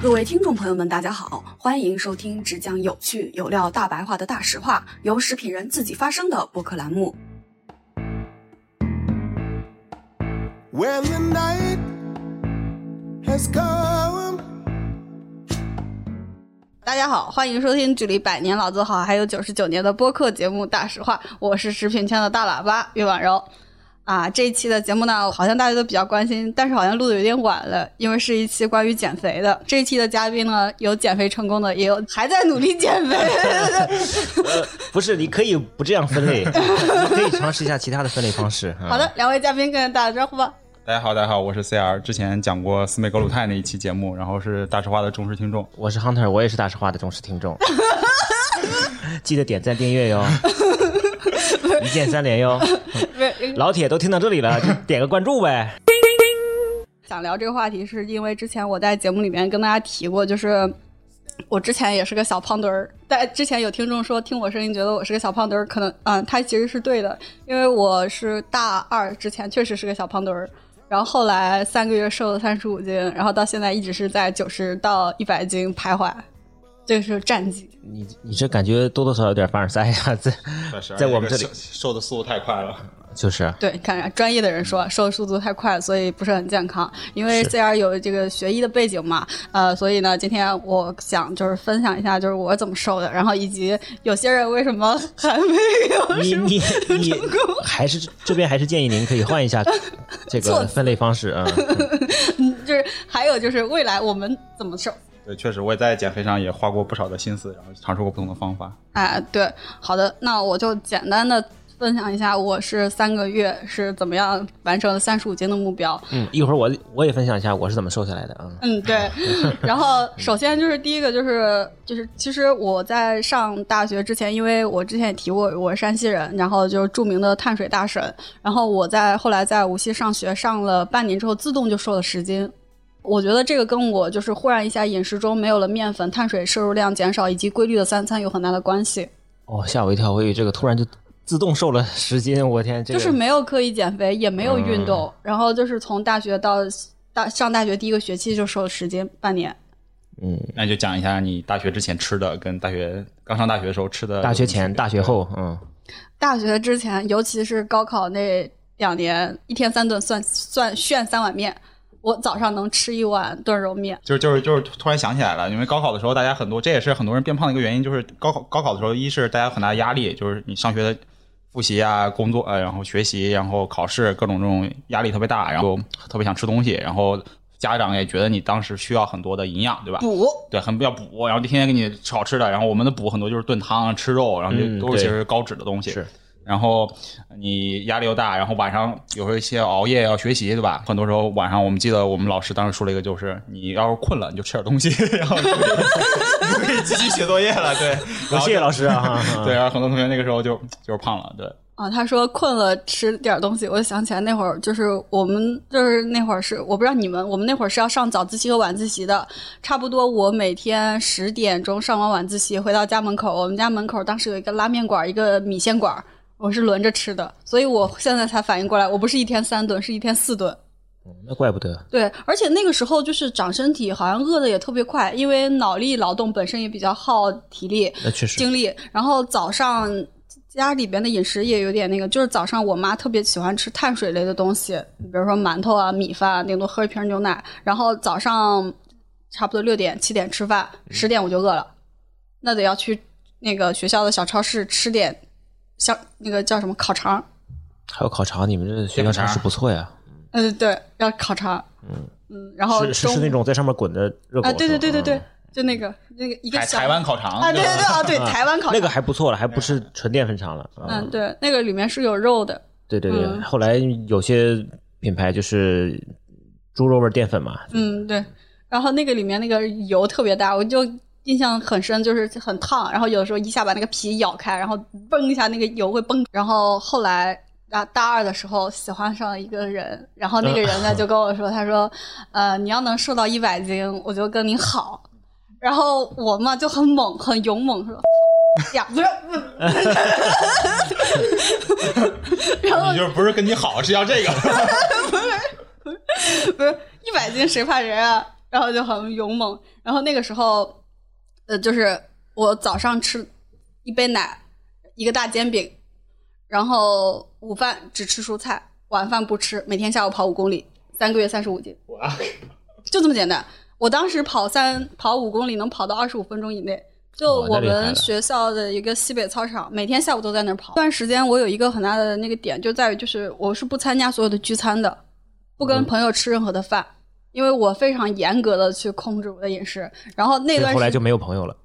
各位听众朋友们，大家好，欢迎收听只讲有趣有料大白话的大实话，由食品人自己发声的播客栏目。When the night has come. 大家好，欢迎收听距离百年老字号还有九十九年的播客节目《大实话》，我是食品圈的大喇叭岳婉柔。啊，这一期的节目呢，好像大家都比较关心，但是好像录的有点晚了，因为是一期关于减肥的。这一期的嘉宾呢，有减肥成功的，也有还在努力减肥。呃，不是，你可以不这样分类，你可以尝试一下其他的分类方式。啊好的，，两位嘉宾跟大家打个招呼吧。大家好，大家好，我是 CR，之前讲过斯美格鲁泰那一期节目，然后是大实话的忠实听众。我是 Hunter，我也是大实话的忠实听众，记得点赞订阅哟，一键三连哟。老铁都听到这里了，就点个关注呗。想聊这个话题，是因为之前我在节目里面跟大家提过，就是我之前也是个小胖墩儿。但之前有听众说听我声音觉得我是个小胖墩儿，可能嗯，他其实是对的，因为我是大二之前确实是个小胖墩儿，然后后来三个月瘦了三十五斤，然后到现在一直是在九十到一百斤徘徊，这个是战绩。你你这感觉多多少少有点凡尔赛呀，在在我们这里瘦瘦的速度太快了，就是对，看专业的人说瘦的速度太快，所以不是很健康。因为 CR 有这个学医的背景嘛，呃，所以呢，今天我想就是分享一下，就是我怎么瘦的，然后以及有些人为什么还没有你你你成功。还是这边还是建议您可以换一下这个分类方式啊。嗯就是还有就是未来我们怎么瘦。对，确实我也在减肥上也花过不少的心思，然后尝试过不同的方法。哎，对，好的，那我就简单的分享一下，我是三个月是怎么样完成三十五斤的目标。嗯，一会儿我我也分享一下我是怎么瘦下来的啊。嗯，对。然后首先就是第一个就是就是，其实我在上大学之前，因为我之前也提过我是山西人，然后就是著名的碳水大神。然后我在后来在无锡上学上了半年之后，自动就瘦了十斤。我觉得这个跟我就是忽然一下饮食中没有了面粉、碳水摄入量减少以及规律的三餐有很大的关系。哦，吓我一跳，我以为这个突然就自动瘦了十斤，我天，这个就是没有刻意减肥，也没有运动，然后就是从大学到大上大学第一个学期就瘦了十斤，半年。嗯，那你就讲一下你大学之前吃的，跟大学刚上大学的时候吃的。大学前、大学后，嗯，大学之前，尤其是高考那两年，一天三顿算算炫三碗面，我早上能吃一碗炖肉面。就是就是就是突然想起来了，因为高考的时候，大家很多，这也是很多人变胖的一个原因，就是高考高考的时候，一是大家有很大的压力，就是你上学的复习啊、工作啊，然后学习，然后考试各种这种压力特别大，然后特别想吃东西，然后家长也觉得你当时需要很多的营养，对吧？补对，很要补，然后天天给你吃好吃的，然后我们的补很多就是炖汤、吃肉，然后嗯就都是其实高脂的东西。是。然后你压力又大，然后晚上有时候一些熬夜要学习，对吧？很多时候晚上我们记得我们老师当时说了一个，就是你要是困了，你就吃点东西，然后你就可以你可以继续写作业了。对，然后谢谢老师啊，对，然后很多同学那个时候就就是胖了，对。啊，他说困了吃点东西，我就想起来那会儿就是我们就是那会儿是我不知道你们，我们那会儿是要上早自习和晚自习的，差不多我每天十点钟上完晚自习回到家门口，我们家门口当时有一个拉面馆，一个米线馆，我是轮着吃的，所以我现在才反应过来，我不是一天三顿，是一天四顿。那怪不得，对，而且那个时候就是长身体，好像饿的也特别快，因为脑力劳动本身也比较耗体力、那确实，精力。然后早上家里边的饮食也有点那个，就是早上我妈特别喜欢吃碳水类的东西，比如说馒头啊、米饭啊，顶多喝一瓶牛奶。然后早上差不多六点、七点吃饭，十点我就饿了，那得要去那个学校的小超市吃点像那个叫什么烤肠。还有烤肠，你们这学校尝试不错呀，嗯，对，要烤肠。嗯。嗯然后是是是那种在上面滚的热狗啊，对对对对对，就那个那个一个小台台湾烤肠啊，对对对啊，对嗯。台湾烤肠。那个还不错了，还不是纯淀粉肠了，啊。嗯，对，那个里面是有肉的，对对对，嗯。后来有些品牌就是猪肉味淀粉嘛，嗯，对。然后那个里面那个油特别大，我就印象很深，就是很烫，然后有时候一下把那个皮咬开，然后嘣一下那个油会崩。然后后来啊大二的时候喜欢上了一个人，然后那个人呢就跟我说，他说，呃，你要能瘦到一百斤，我就跟你好。然后我嘛就很猛，很勇猛，说。呀，不是，然后就是不是跟你好，是要这个。不是一百斤谁怕谁啊？然后就很勇猛。然后那个时候，呃，就是我早上吃一杯奶，一个大煎饼，然后午饭只吃蔬菜，晚饭不吃，每天下午跑五公里，三个月三十五斤，哇，就这么简单。我当时跑三跑五公里能跑到二十五分钟以内。就我们学校的一个西北操场，每天下午都在那儿跑。这段时间我有一个很大的那个点，就在于就是我是不参加所有的聚餐的，不跟朋友吃任何的饭，因为我非常严格的去控制我的饮食。然后那段后来就没有朋友了。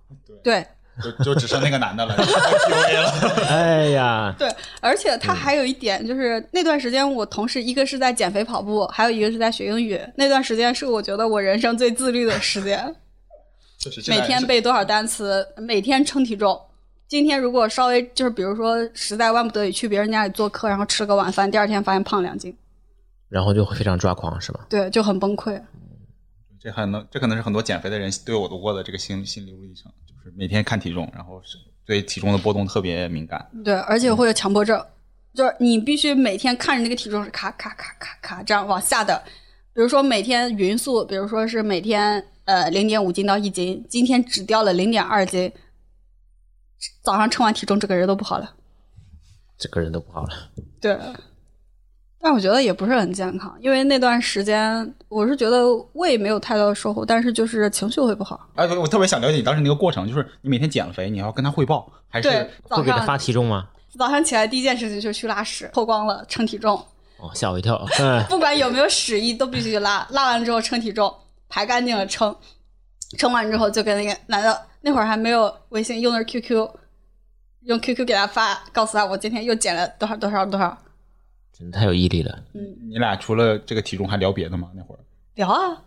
对就就只剩那个男的了，PUA 了。哎呀，对，而且他还有一点就是那段时间我同时一个是在减肥跑步，还有一个是在学英语。那段时间是我觉得我人生最自律的时间。就是每天背多少单词，每天称体重。今天如果稍微就是比如说实在万不得已去别人家里做客，然后吃个晚饭，第二天发现胖两斤，然后就会非常抓狂，是吧？对，就很崩溃。这还能，这可能是很多减肥的人对我读过的这个心心理历程，就是每天看体重，然后是对体重的波动特别敏感。对，而且会有强迫症，就是你必须每天看着那个体重是咔咔咔咔咔这样往下的。比如说每天匀速，比如说是每天呃零点五斤到一斤，今天只掉了零点二斤，早上称完体重，这个人都不好了。这个人都不好了。对，但我觉得也不是很健康，因为那段时间我是觉得胃没有太多的收获，但是就是情绪会不好。哎，我特别想了解你当时那个过程，就是你每天减了肥，你要跟他汇报，还是会给他发体重吗？早上起来第一件事情就是去拉屎，脱光了称体重，哦，吓我一跳。嗯，不管有没有屎意都必须拉，拉完之后称体重，排干净了称，称完之后就跟那个男的那会儿还没有微信，用的是 QQ，用 QQ 给他发，告诉他我今天又减了多少多少多少。真的太有毅力了。嗯你俩除了这个体重还聊别的吗？那会儿，聊啊，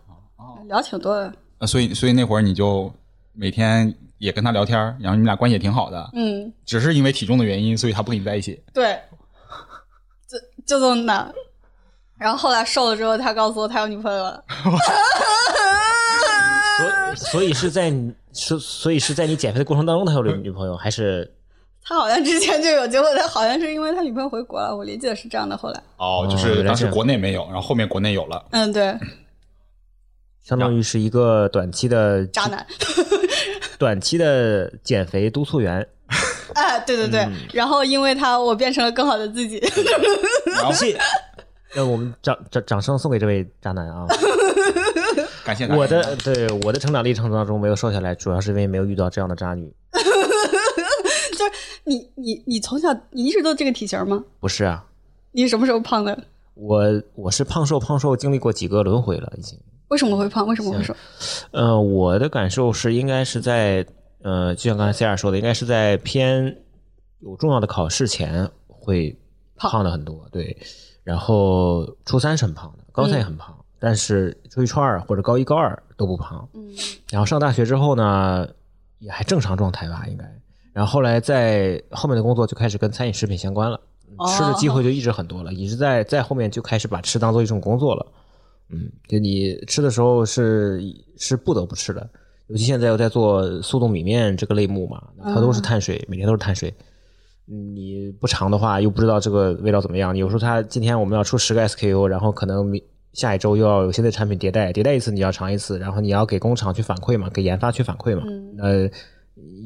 聊挺多的，啊，所以所以那会儿你就每天也跟他聊天，然后你们俩关系也挺好的，嗯，只是因为体重的原因，所以他不跟你在一起。对，就就这么难。然后后来瘦了之后，他告诉我他有女朋友了。所所以是在你所所以是在你减肥的过程当中，他有了女朋友，还是他好像之前就有，结果他好像是因为他女朋友回国了，我理解是这样的。后来，哦，就哦是当时国内没有，然后后面国内有了。嗯，对，相当于是一个短期的渣男，短期的减肥督促员？哎，对对对。嗯然后因为他，我变成了更好的自己。然后谢，那我们掌掌掌声送给这位渣男啊！感谢我的对我的成长历程当中没有瘦下来，主要是因为没有遇到这样的渣女。就是你你你从小你一直都这个体型吗？不是啊，你什么时候胖的？我我是胖瘦胖瘦经历过几个轮回了，已经。为什么会胖？为什么会瘦？呃，我的感受是，应该是在呃，就像刚才 C 尔说的，应该是在偏有重要的考试前会胖胖的很多，对。然后初三是很胖的，高三也很胖，但是初一、初二或者高一、高二都不胖。嗯然后上大学之后呢，也还正常状态吧，应该。然后后来在后面的工作就开始跟餐饮食品相关了，吃的机会就一直很多了，一直在在后面就开始把吃当做一种工作了。嗯，就你吃的时候是是不得不吃的，尤其现在又在做速冻米面这个类目嘛，它都是碳水，每天都是碳水。嗯你不尝的话，又不知道这个味道怎么样。有时候它今天我们要出十个 SKU，然后可能明下一周又要有新的产品迭代，迭代一次你要尝一次，然后你要给工厂去反馈嘛，给研发去反馈嘛，呃，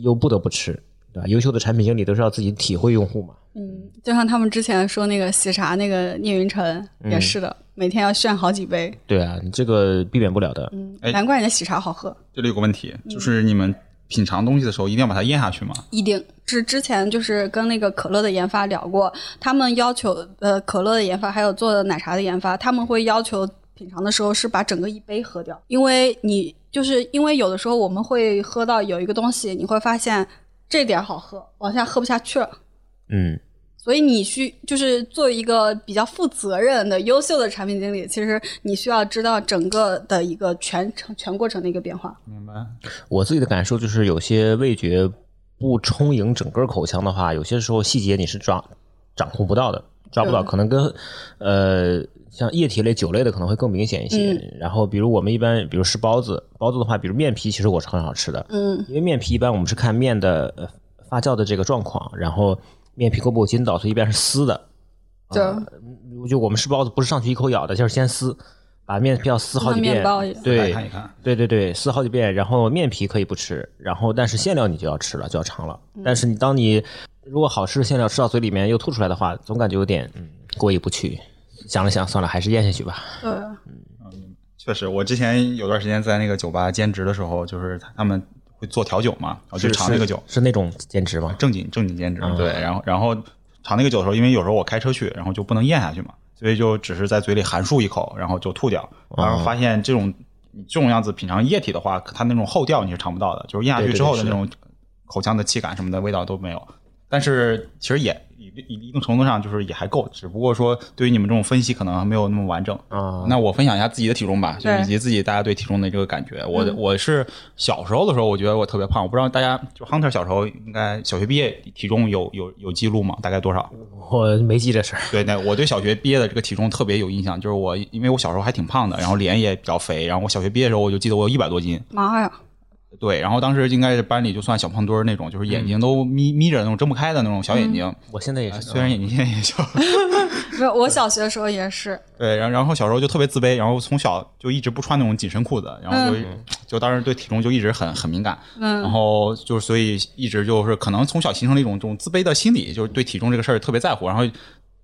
又不得不吃，对吧？优秀的产品经理都是要自己体会用户嘛。嗯，就像他们之前说那个喜茶那个聂云辰也是的，每天要炫好几杯。对啊，你这个避免不了的。嗯，哎难怪人家喜茶好喝。这里有个问题，就是你们品尝东西的时候一定要把它咽下去吗？一定是之前就是跟那个可乐的研发聊过，他们要求呃可乐的研发还有做奶茶的研发，他们会要求品尝的时候是把整个一杯喝掉，因为你就是因为有的时候我们会喝到有一个东西，你会发现这点儿好喝，往下喝不下去了。嗯，所以你需就是做一个比较负责任的、优秀的产品经理，其实你需要知道整个的一个全程全过程的一个变化。明白？我自己的感受就是，有些味觉不充盈整个口腔的话，有些时候细节你是抓掌控不到的，抓不到，可能跟呃像液体类、酒类的可能会更明显一些。嗯然后，比如我们一般，比如吃包子，包子的话，比如面皮，其实我是很好吃的，嗯因为面皮一般我们是看面的呃发酵的这个状况，然后面皮够不够筋道，所以一般是撕的。呃就我们吃包子不是上去一口咬的，就是先撕，把面皮要撕好几遍面包，对看一看，对对对，撕好几遍，然后面皮可以不吃，然后但是馅料你就要吃了，就要尝了。嗯但是你当你如果好吃的馅料吃到嘴里面又吐出来的话，总感觉有点嗯过意不去。想了想，算了，还是咽下去吧。对，嗯确实，我之前有段时间在那个酒吧兼职的时候，就是他们会做调酒嘛，然后就尝那个酒，是那种兼职吗？正经正经兼职，嗯对，然后然后尝那个酒的时候，因为有时候我开车去，然后就不能咽下去嘛，所以就只是在嘴里含漱一口，然后就吐掉，然哦后发现这种你这种样子品尝液体的话，它那种后调你是尝不到的，就是咽下去之后的那种口腔的气感什么的味道都没有。但是其实也一一一定程度上就是也还够，只不过说对于你们这种分析可能还没有那么完整。啊，那我分享一下自己的体重吧，就以及自己大家对体重的这个感觉。我我是小时候的时候，我觉得我特别胖，我不知道大家就 Hunter 小时候应该小学毕业体重有有有记录吗？大概多少？我没记这事儿。对，那我对小学毕业的这个体重特别有印象，就是我因为我小时候还挺胖的，然后脸也比较肥，然后我小学毕业的时候我就记得我有一百多斤，妈呀，对，然后当时应该是班里就算小胖墩儿那种，就是眼睛都眯眯着那种睁不开的那种小眼睛，我现在也是，虽然眼睛现在也小。没有，我小学的时候也是，对，然后然后小时候就特别自卑，然后从小就一直不穿那种紧身裤子，然后就、就当时对体重就一直很很敏感，嗯。然后就是所以一直就是可能从小形成了一种这种自卑的心理，就是对体重这个事儿特别在乎，然后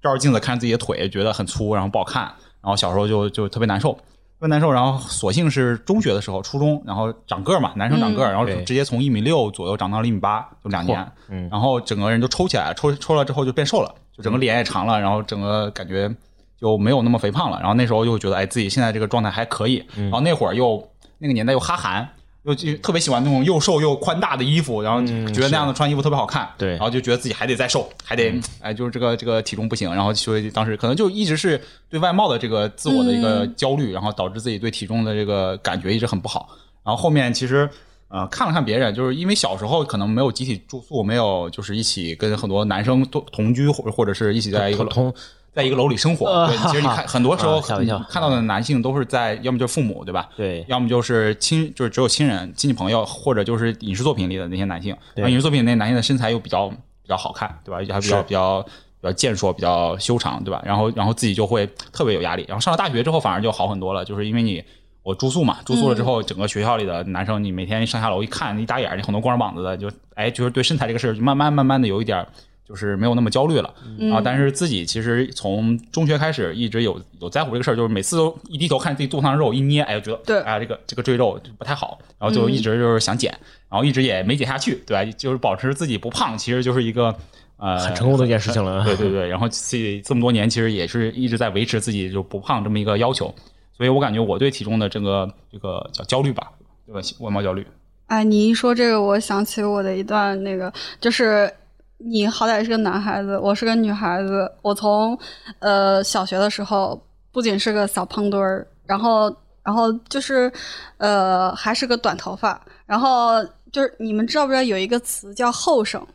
照着镜子看自己的腿，觉得很粗，然后不好看，然后小时候就就特别难受。特别难受，然后索性是中学的时候，初中，然后长个儿嘛，男生长个儿，然后对直接从一米六左右长到了一米八，就两年，嗯然后整个人就抽起来了，抽抽了之后就变瘦了，就整个脸也长了，然后整个感觉就没有那么肥胖了。然后那时候又觉得，哎，自己现在这个状态还可以。嗯然后那会儿又那个年代又哈韩，又就特别喜欢那种又瘦又宽大的衣服，然后觉得那样的穿衣服特别好看。嗯对然后就觉得自己还得再瘦，还得哎，就是这个这个体重不行。然后所以当时可能就一直是对外貌的这个自我的一个焦虑，然后导致自己对体重的这个感觉一直很不好。然后后面其实。呃，看了看别人，就是因为小时候可能没有集体住宿，没有就是一起跟很多男生同同居，或者或者是一起在一个楼同在一个楼里生活。其实你看 很多时候看到的男性都是在要么就是父母，对吧？对要么就是亲，就是只有亲人、亲戚朋友，或者就是影视作品里的那些男性。对然后影视作品里那男性的身材又比较比较好看，对吧？还比较比较比较健硕，比较修长，对吧？然后然后自己就会特别有压力。然后上了大学之后反而就好很多了，就是因为你。我住宿嘛，住宿了之后，整个学校里的男生，你每天上下楼一看，一打眼儿，你很多光着膀子的，就哎，就是对身材这个事儿，就慢慢慢慢的有一点儿就是没有那么焦虑了。嗯啊，但是自己其实从中学开始一直有有在乎这个事儿，就是每次都一低头看自己肚子上的肉，一捏，哎，就觉得对哎，这个这个赘肉不太好，然后就一直就是想减，然后一直也没减下去，对吧？就是保持自己不胖，其实就是一个呃很成功的一件事情了。对 对对，然后自己这么多年其实也是一直在维持自己就不胖这么一个要求，所以我感觉我对体重的这个这个叫焦虑吧，对吧？外貌焦虑，哎，你一说这个，我想起我的一段那个，就是你好歹是个男孩子，我是个女孩子。我从呃小学的时候，不仅是个小胖墩儿，然后然后就是呃还是个短头发，然后就是你们知道不知道有一个词叫后生？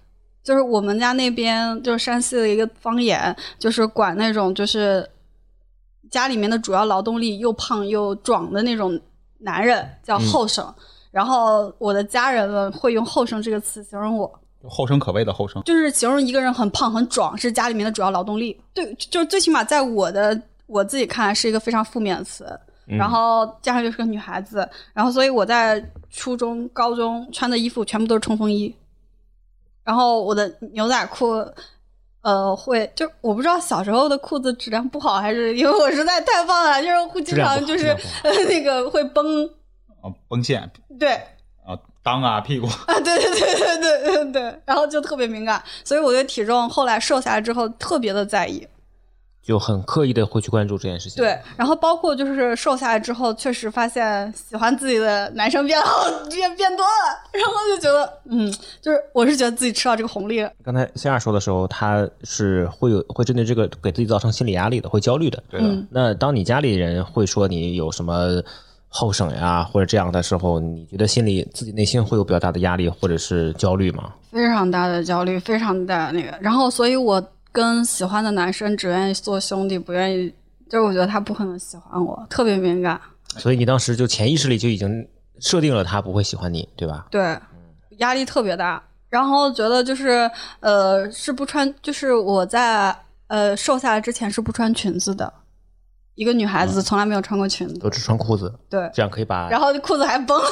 就是我们家那边就是山西的一个方言，就是管那种就是家里面的主要劳动力又胖又壮的那种男人叫后生。然后我的家人们会用“后生”这个词形容我，后生可畏的后生。就是形容一个人很胖很壮，是家里面的主要劳动力。对，就是最起码在我的我自己看来是一个非常负面的词。嗯然后加上又是个女孩子，然后所以我在初中、高中穿的衣服全部都是冲锋衣，然后我的牛仔裤。呃，会就我不知道小时候的裤子质量不好，还是因为我实在太胖了，就是会经常就是 那个会崩，啊，崩线对，啊，裆啊，屁股，啊，对对对对对对对，然后就特别敏感，所以我对体重后来瘦下来之后特别的在意。就很刻意的会去关注这件事情。对，然后包括就是瘦下来之后，确实发现喜欢自己的男生变好变变多了，然后就觉得，嗯，就是我是觉得自己吃到这个红利了。刚才 C 二说的时候，他是会有会针对这个给自己造成心理压力的，会焦虑的。对的。嗯那当你家里人会说你有什么后省呀，或者这样的时候，你觉得心里自己内心会有比较大的压力或者是焦虑吗？非常大的焦虑，非常大的那个，然后所以我跟喜欢的男生只愿意做兄弟，不愿意，就是我觉得他不可能喜欢我，特别敏感。所以你当时就潜意识里就已经设定了他不会喜欢你，对吧？对，压力特别大。然后觉得就是呃，是不穿，就是我在呃瘦下来之前是不穿裙子的，一个女孩子从来没有穿过裙子，都只穿裤子，对，这样可以把然后裤子还崩了，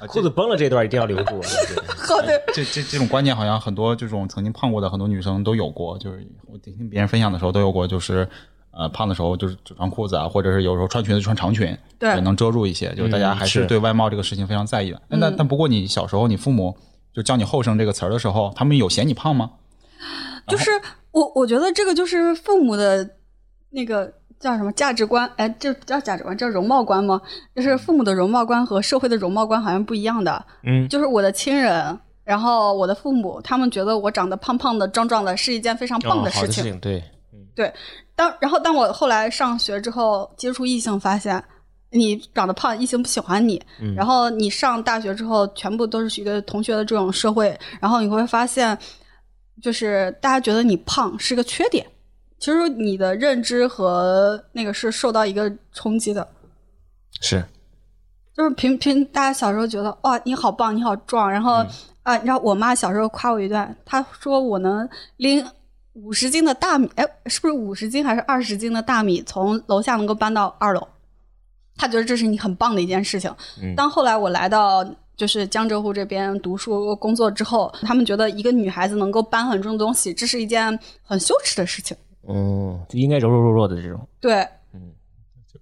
裤子崩了这段一定要留住。对 好的，这这这种观念好像很多这种曾经胖过的很多女生都有过，就是我听别人分享的时候都有过，就是呃胖的时候就是只穿裤子啊，或者是有时候穿裙子穿长裙，对。能遮住一些，就是大家还是是。对外貌这个事情非常在意的。但但但不过你小时候你父母就叫你后生这个词儿的时候，他们有嫌你胖吗？就是我我觉得这个就是父母的那个叫什么价值观，哎，这不叫价值观，叫容貌观吗？就是父母的容貌观和社会的容貌观好像不一样的。嗯就是我的亲人，然后我的父母，他们觉得我长得胖胖的、壮壮的是一件非常棒哦的事情。好的事情，对，当然后当我后来上学之后接触异性，发现你长得胖，异性不喜欢你。嗯然后你上大学之后，全部都是一个同学的这种社会，然后你会发现，就是大家觉得你胖是个缺点。其实你的认知和那个是受到一个冲击的，是就是平平大家小时候觉得哇你好棒你好壮，然后、嗯啊你知道我妈小时候夸我一段，她说我能拎五十斤的大米，哎是不是五十斤还是二十斤的大米从楼下能够搬到二楼？她觉得这是你很棒的一件事情。嗯当后来我来到就是江浙沪这边读书工作之后，他们觉得一个女孩子能够搬很重的东西，这是一件很羞耻的事情。嗯，就应该柔柔弱弱的这种。对，嗯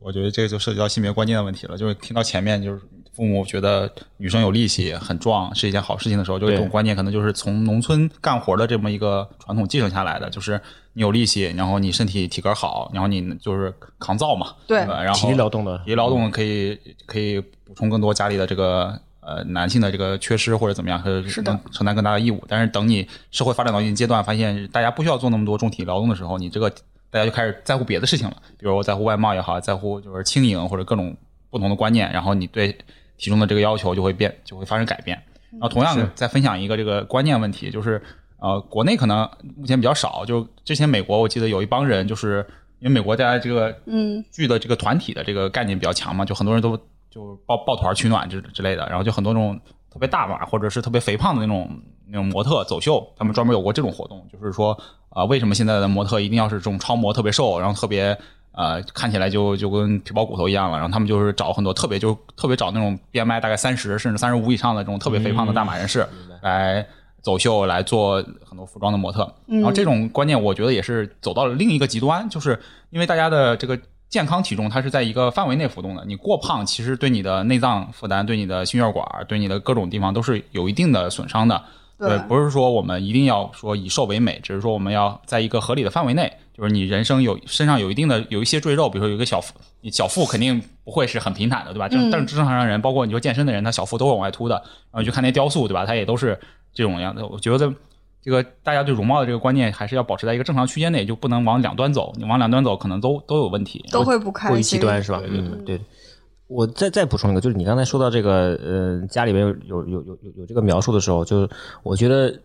我觉得这个就涉及到性别观念的问题了。就是听到前面就是父母觉得女生有力气、很壮是一件好事情的时候，就有一种观念可能就是从农村干活的这么一个传统继承下来的，就是你有力气，然后你身体体格好，然后你就是扛造嘛，对吧？然后体力劳动的体力劳动可以可以补充更多家里的这个。呃，男性的这个缺失或者怎么样，和是的能承担更大的义务。但是等你社会发展到一定阶段，发现大家不需要做那么多重体力劳动的时候，你这个大家就开始在乎别的事情了，比如我在乎外貌也好，在乎就是轻盈或者各种不同的观念，然后你对体重的这个要求就会变，就会发生改变。然后同样是再分享一个这个观念问题，就是呃，国内可能目前比较少，就之前美国我记得有一帮人，就是因为美国大家这个嗯，剧的这个团体的这个概念比较强嘛，就很多人都就抱抱团取暖之之类的，然后就很多那种特别大码或者是特别肥胖的那种那种模特走秀，他们专门有过这种活动，就是说啊、为什么现在的模特一定要是这种超模，特别瘦，然后特别呃看起来就就跟皮包骨头一样了，然后他们就是找很多特别就特别找那种 BMI 大概三十甚至三十五以上的这种特别肥胖的大码人士来。走秀来做很多服装的模特，然后这种观念我觉得也是走到了另一个极端，就是因为大家的这个健康体重它是在一个范围内浮动的，你过胖其实对你的内脏负担、对你的心血管、对你的各种地方都是有一定的损伤的。对不是说我们一定要说以瘦为美，只是说我们要在一个合理的范围内，就是你人生有身上有一定的有一些赘肉，比如说有一个小腹，你小腹肯定不会是很平坦的，对吧？正嗯但是正常人，包括你说健身的人，他小腹都会往外凸的，然后你去看那雕塑，对吧？他也都是这种样子。我觉得这个大家对容貌的这个观念还是要保持在一个正常区间内，就不能往两端走。你往两端走，可能都都有问题。都会不开过于心。极端是吧？对，对。我再再补充一个，就是你刚才说到这个，呃，家里边有有有有有有这个描述的时候，就是我觉得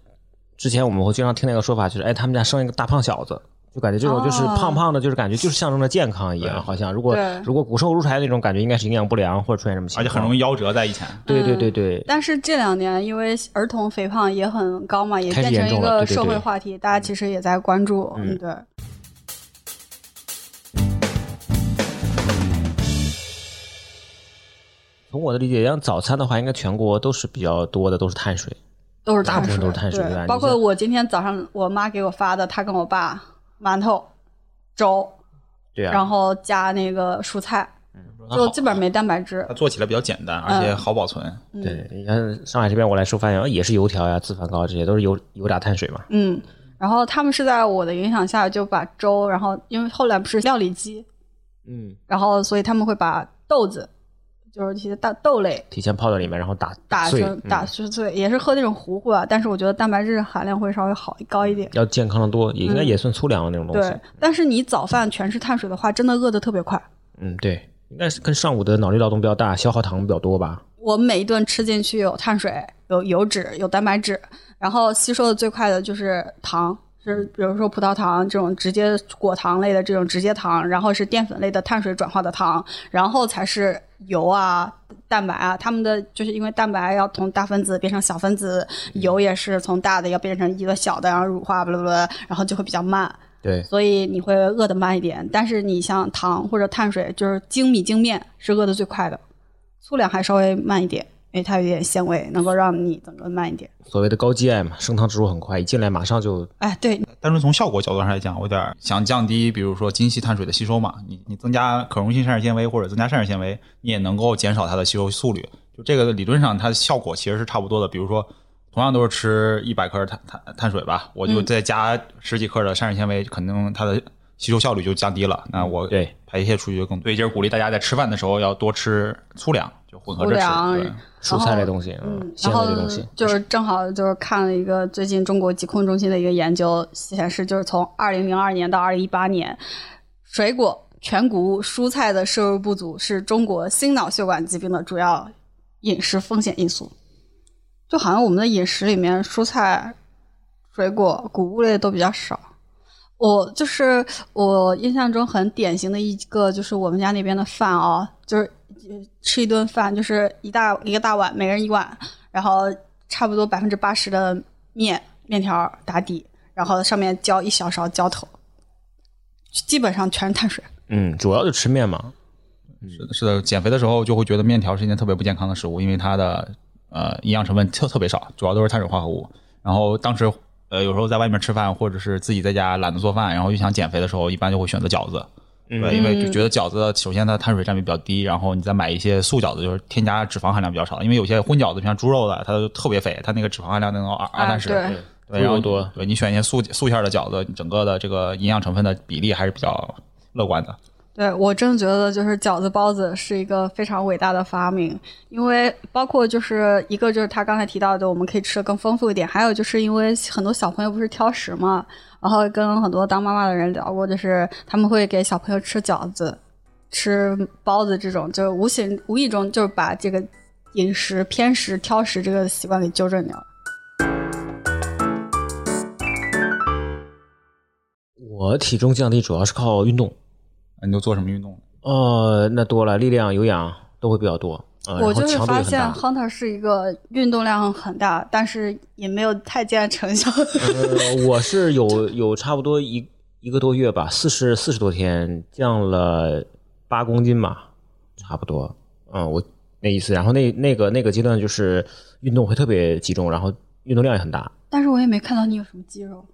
之前我们会经常听那个说法，就是哎，他们家生一个大胖小子，就感觉这种就是哦胖胖的，就是感觉就是象征着健康一样，好像如果如果骨瘦如柴那种感觉，应该是营养不良或者出现什么情况，而且很容易夭折在以前。对对对对，但是这两年，因为儿童肥胖也很高嘛，也开始变成一个社会对话题，大家其实也在关注。嗯嗯，对。从我的理解，像早餐的话，应该全国都是比较多的，都是碳水。都是碳水，大部分都是碳水对包括我今天早上我妈给我发的，她跟我爸馒头、粥，对啊，然后加那个蔬菜，就基本上没蛋白质它。做起来比较简单，而且好保存。嗯对，你看上海这边我来收发现，也是油条呀、自饭糕这些都是油油炸碳水嘛。嗯，然后他们是在我的影响下就把粥，然后因为后来不是料理机，嗯，然后所以他们会把豆子，就是一些大豆类提前泡在里面，然后打打碎，成打嗯碎碎，也是喝那种糊糊啊，但是我觉得蛋白质含量会稍微好高一点。要健康的多，也应该嗯也算粗粮的那种东西对。，但是你早饭全是碳水的话，真的饿得特别快。嗯，对，应该是跟上午的脑力劳动比较大，消耗糖比较多吧。我每一顿吃进去有碳水、有油脂、有蛋白质，然后吸收的最快的就是糖，是比如说葡萄糖这种直接果糖类的这种直接糖，然后是淀粉类的碳水转化的糖，然后才是油啊、蛋白啊。它们的就是因为蛋白要从大分子变成小分子，油也是从大的要变成一个小的，然后乳化，不不不，然后就会比较慢。对，所以你会饿得慢一点。但是你像糖或者碳水，就是精米精面是饿得最快的，粗粮还稍微慢一点，因为它有点纤维，能够让你整个慢一点。所谓的高 GI 嘛，升糖指数很快，一进来马上就哎，对，单纯从效果角度上来讲，我有点想降低，比如说精细碳水的吸收嘛，你你增加可溶性膳食纤维或者增加膳食纤维，你也能够减少它的吸收速率。就这个理论上它的效果其实是差不多的。比如说，同样都是吃一百克碳碳碳水吧，我就再加十几克的膳食纤维，肯定它的吸收效率就降低了。那我对排泄出去就更多。所以就是鼓励大家在吃饭的时候要多吃粗粮，就混合着吃。蔬菜类东西，嗯，纤然后维类东西。就是正好就是看了一个最近中国疾控中心的一个研究显示，就是从二零零二年到二零一八年，水果、全谷物、蔬菜的摄入不足是中国心脑血管疾病的主要饮食风险因素。就好像我们的饮食里面，蔬菜、水果、谷物类都比较少。我就是我印象中很典型的一个，就是我们家那边的饭哦，就是呃吃一顿饭，就是一大一个大碗，每人一碗，然后差不多百分之八十的面面条打底，然后上面浇一小勺浇头，基本上全是碳水。嗯，主要就吃面嘛。是的，是的，减肥的时候就会觉得面条是一件特别不健康的食物，因为它的呃营养成分特特别少，主要都是碳水化合物。然后当时呃有时候在外面吃饭，或者是自己在家懒得做饭，然后又想减肥的时候，一般就会选择饺子。对，因为就觉得饺子首先它碳水占比比较低，然后你再买一些素饺子，就是添加脂肪含量比较少。因为有些荤饺子，像猪肉的，它就特别肥，它那个脂肪含量能到二二三十。对对，然后多对你选一些素素馅儿的饺子，整个的这个营养成分的比例还是比较乐观的。对我真的觉得，就是饺子包子是一个非常伟大的发明，因为包括就是一个就是他刚才提到的，我们可以吃的更丰富一点，还有就是因为很多小朋友不是挑食嘛，然后跟很多当妈妈的人聊过，就是他们会给小朋友吃饺子、吃包子这种，就无形无意中就把这个饮食偏食、挑食这个习惯给纠正掉了。我体重降低主要是靠运动，你都做什么运动？呃，那多了，力量、有氧都会比较多。呃、我就是发现。Hunter 是一个运动量很大，但是也没有太见成效。呃，我是有有差不多一一个多月吧，四十四十多天降了八公斤吧，差不多。嗯，我那意思。然后那那个那个阶段就是运动会特别集中，然后运动量也很大。但是我也没看到你有什么肌肉。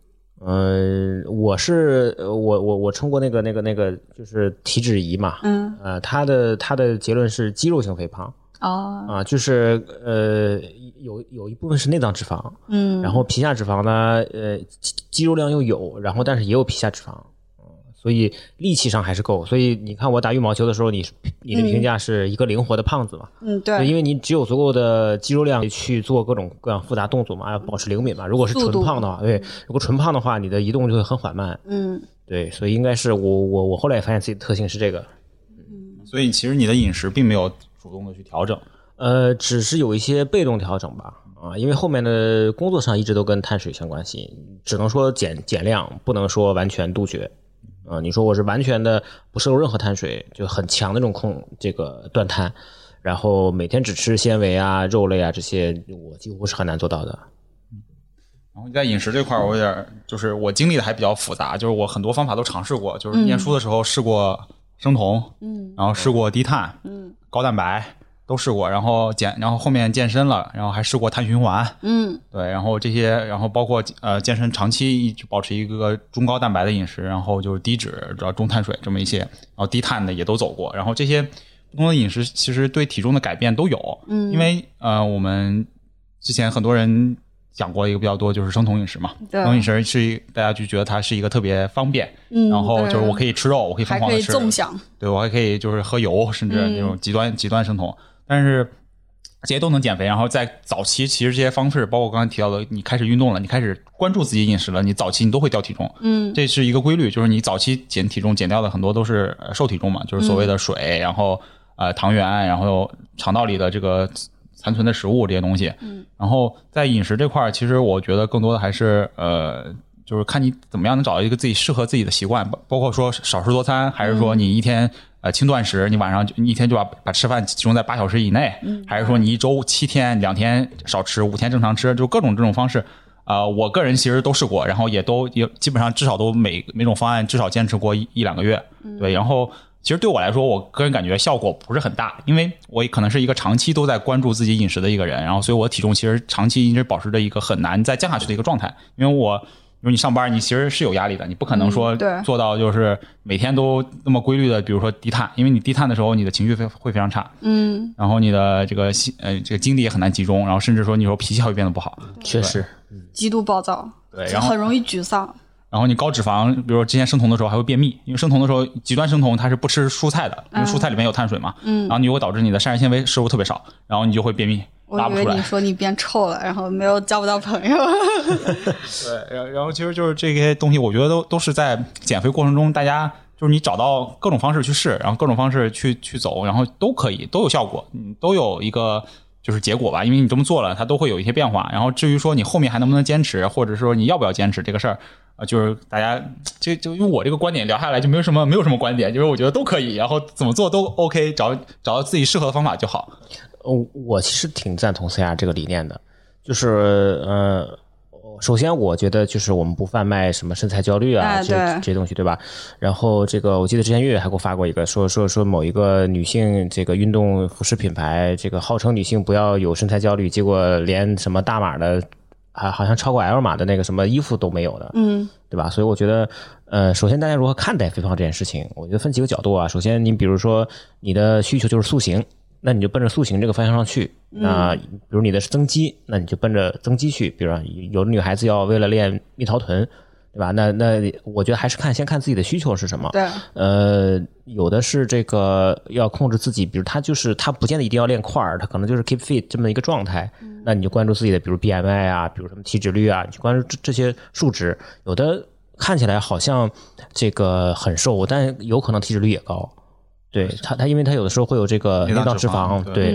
嗯，我是呃我我我称过那个那个那个就是体脂仪嘛，嗯，呃，他的他的结论是肌肉型肥胖哦，啊，就是呃有有一部分是内脏脂肪，嗯，然后皮下脂肪呢，呃肌肌肉量又有，然后但是也有皮下脂肪，嗯，所以力气上还是够。所以你看我打羽毛球的时候，你你的评价是一个灵活的胖子嘛，嗯，对，因为你只有足够的肌肉量去做各种各样复杂动作嘛，要保持灵敏嘛。如果是纯胖的话，对，如果纯胖的话，你的移动就会很缓慢。嗯，对，所以应该是我我我后来也发现自己的特性是这个，嗯所以其实你的饮食并没有主动的去调整。呃，只是有一些被动调整吧，啊，因为后面的工作上一直都跟碳水相关系，只能说减减量，不能说完全杜绝。啊，你说我是完全的不摄入任何碳水，就很强的这种控这个断碳，然后每天只吃纤维啊、肉类啊这些，我几乎是很难做到的。然后在饮食这块儿，我有点儿就是我经历的还比较复杂，就是我很多方法都尝试过，就是念书的时候试过生酮，嗯，然后试过低碳，嗯，高蛋白都试过，然后减，然后后面健身了，然后还试过碳循环，嗯，对，然后这些，然后包括呃健身，长期一直保持一个中高蛋白的饮食，然后就是低脂，主要中碳水这么一些，然后低碳的也都走过，然后这些不同的饮食其实对体重的改变都有，嗯因为呃我们之前很多人讲过一个比较多，就是生酮饮食嘛，对。生酮饮食是一大家就觉得它是一个特别方便，嗯然后就是我可以以吃肉，我可以疯还可以狂的吃，纵享，对我还可以就是喝油，甚至嗯那种极端、极端生酮，但是这些都能减肥。然后在早期，其实这些方式，包括刚才提到的，你开始运动了，你开始关注自己饮食了，你早期你都会掉体重，嗯这是一个规律，就是你早期减体重减掉的很多都是呃瘦体重嘛，就是所谓的水，然后呃糖原，然后肠道里的这个残存的食物这些东西。嗯，然后在饮食这块儿，其实我觉得更多的还是呃。就是看你怎么样能找到一个自己适合自己的习惯，包包括说少食多餐，还是说你一天呃轻断食，你晚上就你一天就把把吃饭集中在八小时以内，还是说你一周七天两天少吃，五天正常吃，就各种这种方式。啊、我个人其实都试过，然后也都也基本上至少都每每种方案至少坚持过一一两个月，对，然后其实对我来说，我个人感觉效果不是很大，因为我可能是一个长期都在关注自己饮食的一个人，然后所以我体重其实长期一直保持着一个很难再降下去的一个状态，因为我。比如你上班，你其实是有压力的，你不可能说做到就是每天都那么规律的，比如说低碳，因为你低碳的时候，你的情绪会会非常差，嗯，然后你的这个心呃这个精力也很难集中，然后甚至说你说脾气还会变得不好，确实，极度暴躁，对，然后很容易沮丧。然后你高脂肪，比如说之前生酮的时候还会便秘，因为生酮的时候极端生酮它是不吃蔬菜的，因为蔬菜里面有碳水嘛，嗯。然后你就会导致你的膳食纤维摄入特别少，然后你就会便秘，我以为你。说你变臭了，然后没有交不到朋友。对，然后然后其实就是这些东西，我觉得都都是在减肥过程中，大家就是你找到各种方式去试，然后各种方式去去走，然后都可以都有效果，嗯，都有一个就是结果吧，因为你这么做了，它都会有一些变化。然后至于说你后面还能不能坚持，或者说你要不要坚持这个事儿。啊，就是大家这就用我这个观点聊下来就没有什么没有什么观点，就是我觉得都可以，然后怎么做都 OK，找找到自己适合的方法就好。呃，我其实挺赞同 CR 这个理念的，就是呃，首先我觉得就是我们不贩卖什么身材焦虑啊、这这些东西，对吧？然后这个我记得之前月月还给我发过一个，说说说某一个女性这个运动服饰品牌，这个号称女性不要有身材焦虑，结果连什么大码的。啊，好像超过 L 码的那个什么衣服都没有的，嗯对吧？所以我觉得，呃，首先大家如何看待肥胖这件事情，我觉得分几个角度啊。首先，你比如说你的需求就是塑形，那你就奔着塑形这个方向上去。那比如你的是增肌，那你就奔着增肌去。比如说有的女孩子要为了练蜜桃臀，对吧？那那我觉得还是看先看自己的需求是什么。对，呃，有的是这个要控制自己，比如他就是他不见得一定要练块儿，他可能就是 keep fit 这么一个状态。那你就关注自己的，比如 BMI 啊，比如什么体脂率啊，你去关注这这些数值。有的看起来好像这个很瘦，但有可能体脂率也高。对他，他因为他有的时候会有这个内脏脂肪，对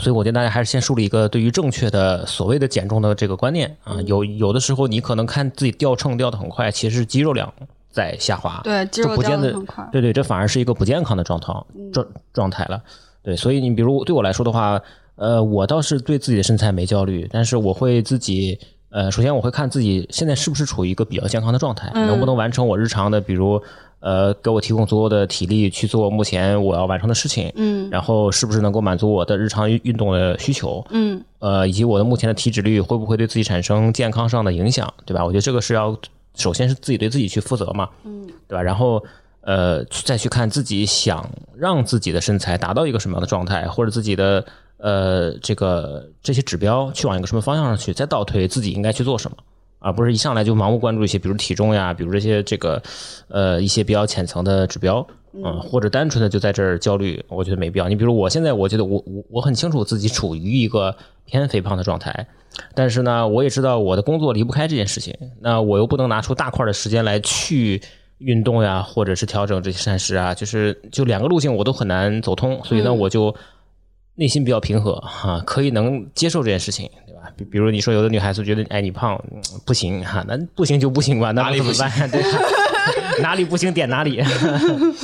所以我觉得大家还是先树立一个对于正确的所谓的减重的这个观念啊。有有的时候你可能看自己掉秤掉的很快，其实是肌肉量在下滑，对，肌肉掉这不见得的很快。对对，这反而是一个不健康的状况状状态了。对，所以你比如对我来说的话，呃，我倒是对自己的身材没焦虑，但是我会自己。呃，首先我会看自己现在是不是处于一个比较健康的状态，能不能完成我日常的，比如呃，给我提供足够的体力去做目前我要完成的事情，嗯然后是不是能够满足我的日常运运动的需求，嗯呃，以及我的目前的体脂率会不会对自己产生健康上的影响，对吧？我觉得这个是要首先是自己对自己去负责嘛，嗯，对吧？然后呃，再去看自己想让自己的身材达到一个什么样的状态，或者自己的呃这个这些指标去往一个什么方向上去，再倒推自己应该去做什么。而不是一上来就盲目关注一些，比如体重呀，比如这些这个，呃，一些比较浅层的指标，嗯，或者单纯的就在这儿焦虑，我觉得没必要。你比如我现在，我觉得我我我很清楚自己处于一个偏肥胖的状态，但是呢，我也知道我的工作离不开这件事情，那我又不能拿出大块的时间来去运动呀，或者是调整这些膳食啊，就是就两个路径我都很难走通，所以呢，我就内心比较平和哈、可以能接受这件事情？比比如你说有的女孩子觉得哎你胖、嗯不行哈、那不行就不行吧，那哪里不怎么办？对，哪里不行点哪里，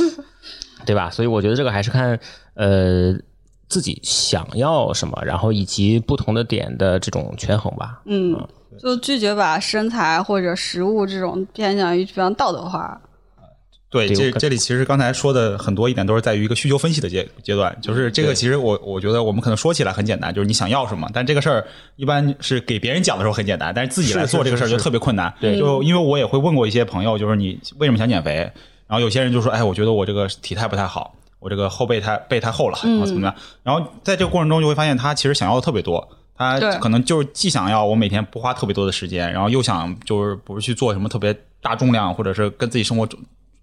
对吧？所以我觉得这个还是看呃自己想要什么，然后以及不同的点的这种权衡吧。嗯，就拒绝把身材或者食物这种偏向于非常道德化。对，这这里其实刚才说的很多一点都是在于一个需求分析的阶阶段，就是这个其实我我觉得我们可能说起来很简单，就是你想要什么，但这个事儿一般是给别人讲的时候很简单，但是自己来做这个事儿就特别困难。对就因为我也会问过一些朋友，就是你为什么想减肥？然后有些人就说，哎，我觉得我这个体态不太好，我这个后背太背太厚了，然后怎么样？然后在这个过程中就会发现他其实想要的特别多。他可能就是既想要我每天不花特别多的时间，然后又想就是不是去做什么特别大重量，或者是跟自己生活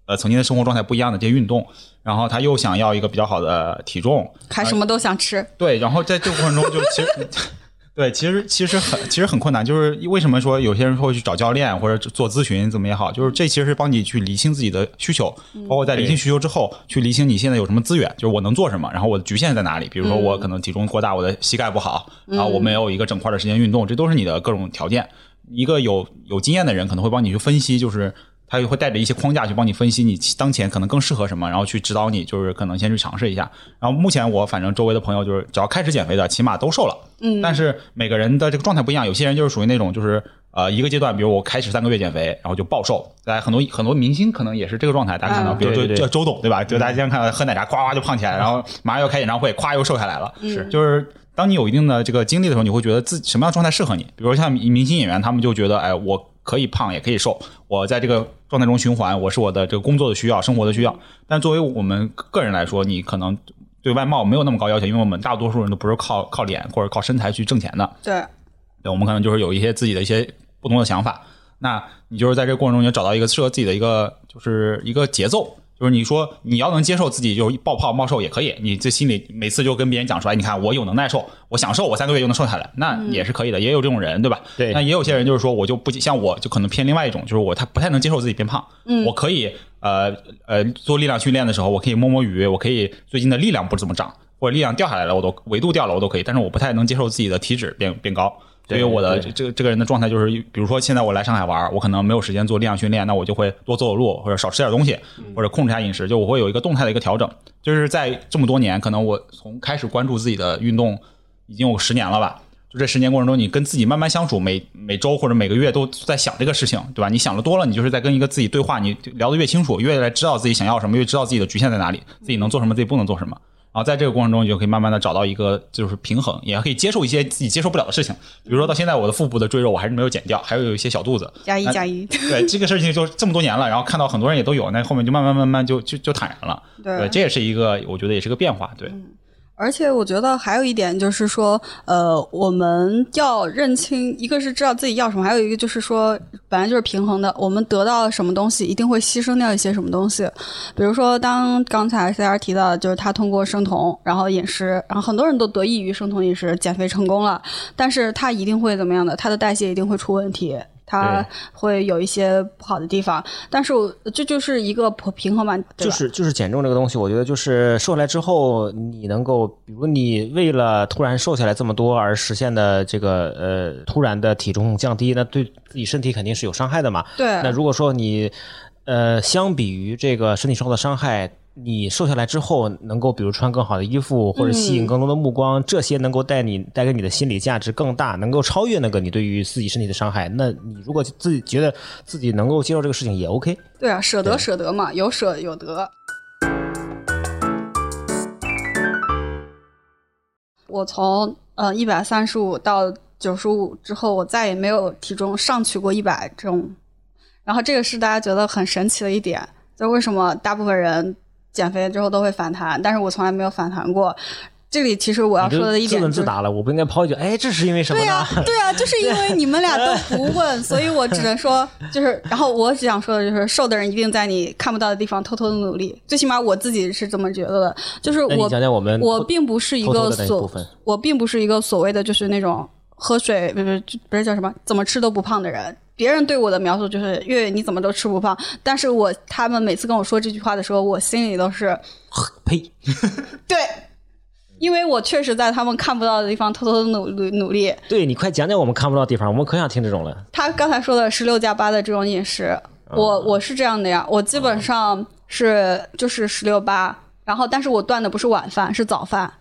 呃曾经的生活状态不一样的这些运动，然后他又想要一个比较好的体重，还什么都想吃，对，然后在这个过程中就其实。对，其实其实很其实很困难，就是为什么说有些人会去找教练或者做咨询怎么也好，就是这其实是帮你去理清自己的需求，包括在理清需求之后，去理清你现在有什么资源，就是我能做什么，然后我的局限在哪里。比如说我可能体重过大，我的膝盖不好，然后我没有一个整块的时间运动，这都是你的各种条件。一个有有经验的人可能会帮你去分析，就是他会带着一些框架去帮你分析你当前可能更适合什么，然后去指导你，就是可能先去尝试一下。然后目前我反正周围的朋友就是只要开始减肥的，起码都瘦了。嗯，但是每个人的这个状态不一样，有些人就是属于那种就是呃一个阶段，比如我开始三个月减肥，然后就暴瘦。大家很多很多明星可能也是这个状态，大家看到，嗯比如说对对对叫周董对吧？就大家经常看到喝奶茶，夸夸就胖起来，然后马上要开演唱会，夸又瘦下来了。是就是当你有一定的这个经历的时候，你会觉得自己什么样的状态适合你。比如说像明星演员，他们就觉得，哎，我可以胖也可以瘦，我在这个状态中循环，我是我的这个工作的需要、生活的需要。但作为我们个人来说，你可能对外貌没有那么高要求，因为我们大多数人都不是靠靠脸或者靠身材去挣钱的。对，对，我们可能就是有一些自己的一些不同的想法。那你就是在这个过程中，你找到一个适合自己的一个，就是一个节奏。就是你说你要能接受自己就是暴胖冒瘦也可以，你这心里每次就跟别人讲出来，你看我有能耐瘦，我想瘦，我三个月就能瘦下来，那也是可以的，也有这种人，对吧？对那也有些人就是说，我就不像我就可能偏另外一种，就是我他不太能接受自己变胖，嗯，我可以呃呃做力量训练的时候，我可以摸摸鱼，我可以最近的力量不怎么长，或者力量掉下来了，我都维度掉了我都可以，但是我不太能接受自己的体脂变变高。对我的这这个这个人的状态就是，比如说现在我来上海玩，我可能没有时间做力量训练，那我就会多走走路，或者少吃点东西，或者控制一下饮食，就我会有一个动态的一个调整。就是在这么多年，可能我从开始关注自己的运动已经有十年了吧。就这十年过程中，你跟自己慢慢相处，每每周或者每个月都在想这个事情，对吧？你想的多了，你就是在跟一个自己对话，你聊得越清楚，越来知道自己想要什么，越知道自己的局限在哪里，自己能做什么，自己不能做什么。然后在这个过程中，你就可以慢慢的找到一个就是平衡，也可以接受一些自己接受不了的事情。比如说到现在，我的腹部的赘肉我还是没有减掉，还有一些小肚子。那加一加一，对这个事情就这么多年了，然后看到很多人也都有，那后面就慢慢慢慢就就就坦然了。对这也是一个我觉得也是个变化。对，而且我觉得还有一点就是说，呃，我们要认清，一个是知道自己要什么，还有一个就是说，本来就是平衡的。我们得到什么东西，一定会牺牲掉一些什么东西。比如说，当刚才 C R 提到，就是他通过生酮，然后饮食，然后很多人都得益于生酮饮食减肥成功了，但是他一定会怎么样的？他的代谢一定会出问题。他对。会有一些不好的地方，但是我这就是一个平衡嘛，就是就是减重这个东西，我觉得就是瘦下来之后，你能够，比如你为了突然瘦下来这么多而实现的这个呃突然的体重降低，那对自己身体肯定是有伤害的嘛。对。那如果说你呃相比于这个身体受到的伤害，你瘦下来之后能够比如穿更好的衣服，或者吸引更多的目光，这些能够带你带给你的心理价值更大，能够超越那个你对于自己身体的伤害。那你如果自己觉得自己能够接受这个事情也 OK。对啊，舍得舍得嘛，有舍有得。我从呃一百三十五到九十五之后，我再也没有体重上去过一百重。然后这个是大家觉得很神奇的一点，就为什么大部分人减肥之后都会反弹，但是我从来没有反弹过。这里其实我要说的一点就是自问自答了，我不应该抛一句，哎，这是因为什么呢？对呀、对呀、就是因为你们俩都不问，所以我只能说，就是，然后我只想说的就是，瘦的人一定在你看不到的地方偷偷的努力，最起码我自己是这么觉得的。就是我，讲讲我们我并不是一个所，我并不是一个所谓的就是那种喝水不是不是叫什么怎么吃都不胖的人。别人对我的描述就是月月你怎么都吃不胖，但是我他们每次跟我说这句话的时候，我心里都是呸，对，因为我确实在他们看不到的地方偷偷的努努努力。对你快讲讲我们看不到的地方，我们可想听这种了。他刚才说的十六加八的这种饮食，我我是这样的呀，我基本上是就是十六八，然后但是我断的不是晚饭，是早饭。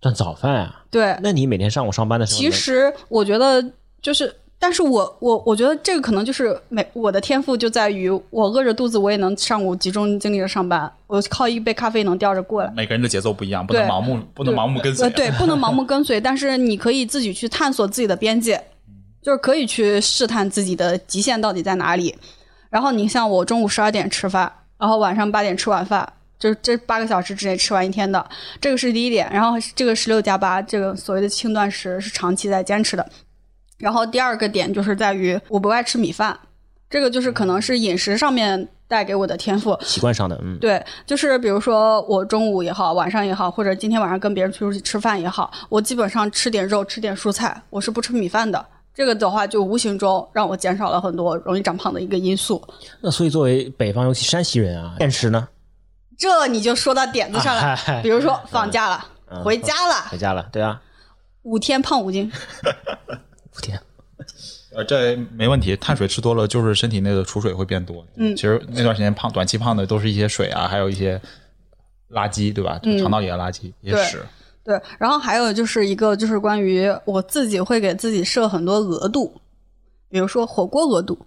断早饭啊？对，那你每天上午上班的时候，其实我觉得就是，但是我我我觉得这个可能就是每我的天赋就在于我饿着肚子我也能上午集中精力的上班，我靠一杯咖啡能吊着过来。每个人的节奏不一样，不能盲目，不能盲目跟随。呃，对，不能盲目跟随，但是你可以自己去探索自己的边界，就是可以去试探自己的极限到底在哪里。然后你像我中午十二点吃饭，然后晚上八点吃晚饭，就这八个小时之内吃完一天的，这个是第一点。然后这个十六加八，这个所谓的轻断食是长期在坚持的。然后第二个点就是在于我不爱吃米饭，这个就是可能是饮食上面带给我的天赋。习惯上的，嗯，对，就是比如说我中午也好，晚上也好，或者今天晚上跟别人出去吃饭也好，我基本上吃点肉，吃点蔬菜，我是不吃米饭的。这个的话，就无形中让我减少了很多容易长胖的一个因素。那所以作为北方，尤其山西人啊，厌食呢，这你就说到点子上了，比如说放假了，嗯回家了，回家了，对啊，五天胖五斤，我天，呃，这没问题。碳水吃多了，就是身体内的储水会变多。嗯其实那段时间胖，短期胖的都是一些水啊，还有一些垃圾，对吧？肠道里的垃圾，一些对屎。对，然后还有就是一个就是关于我自己会给自己设很多额度，比如说火锅额度、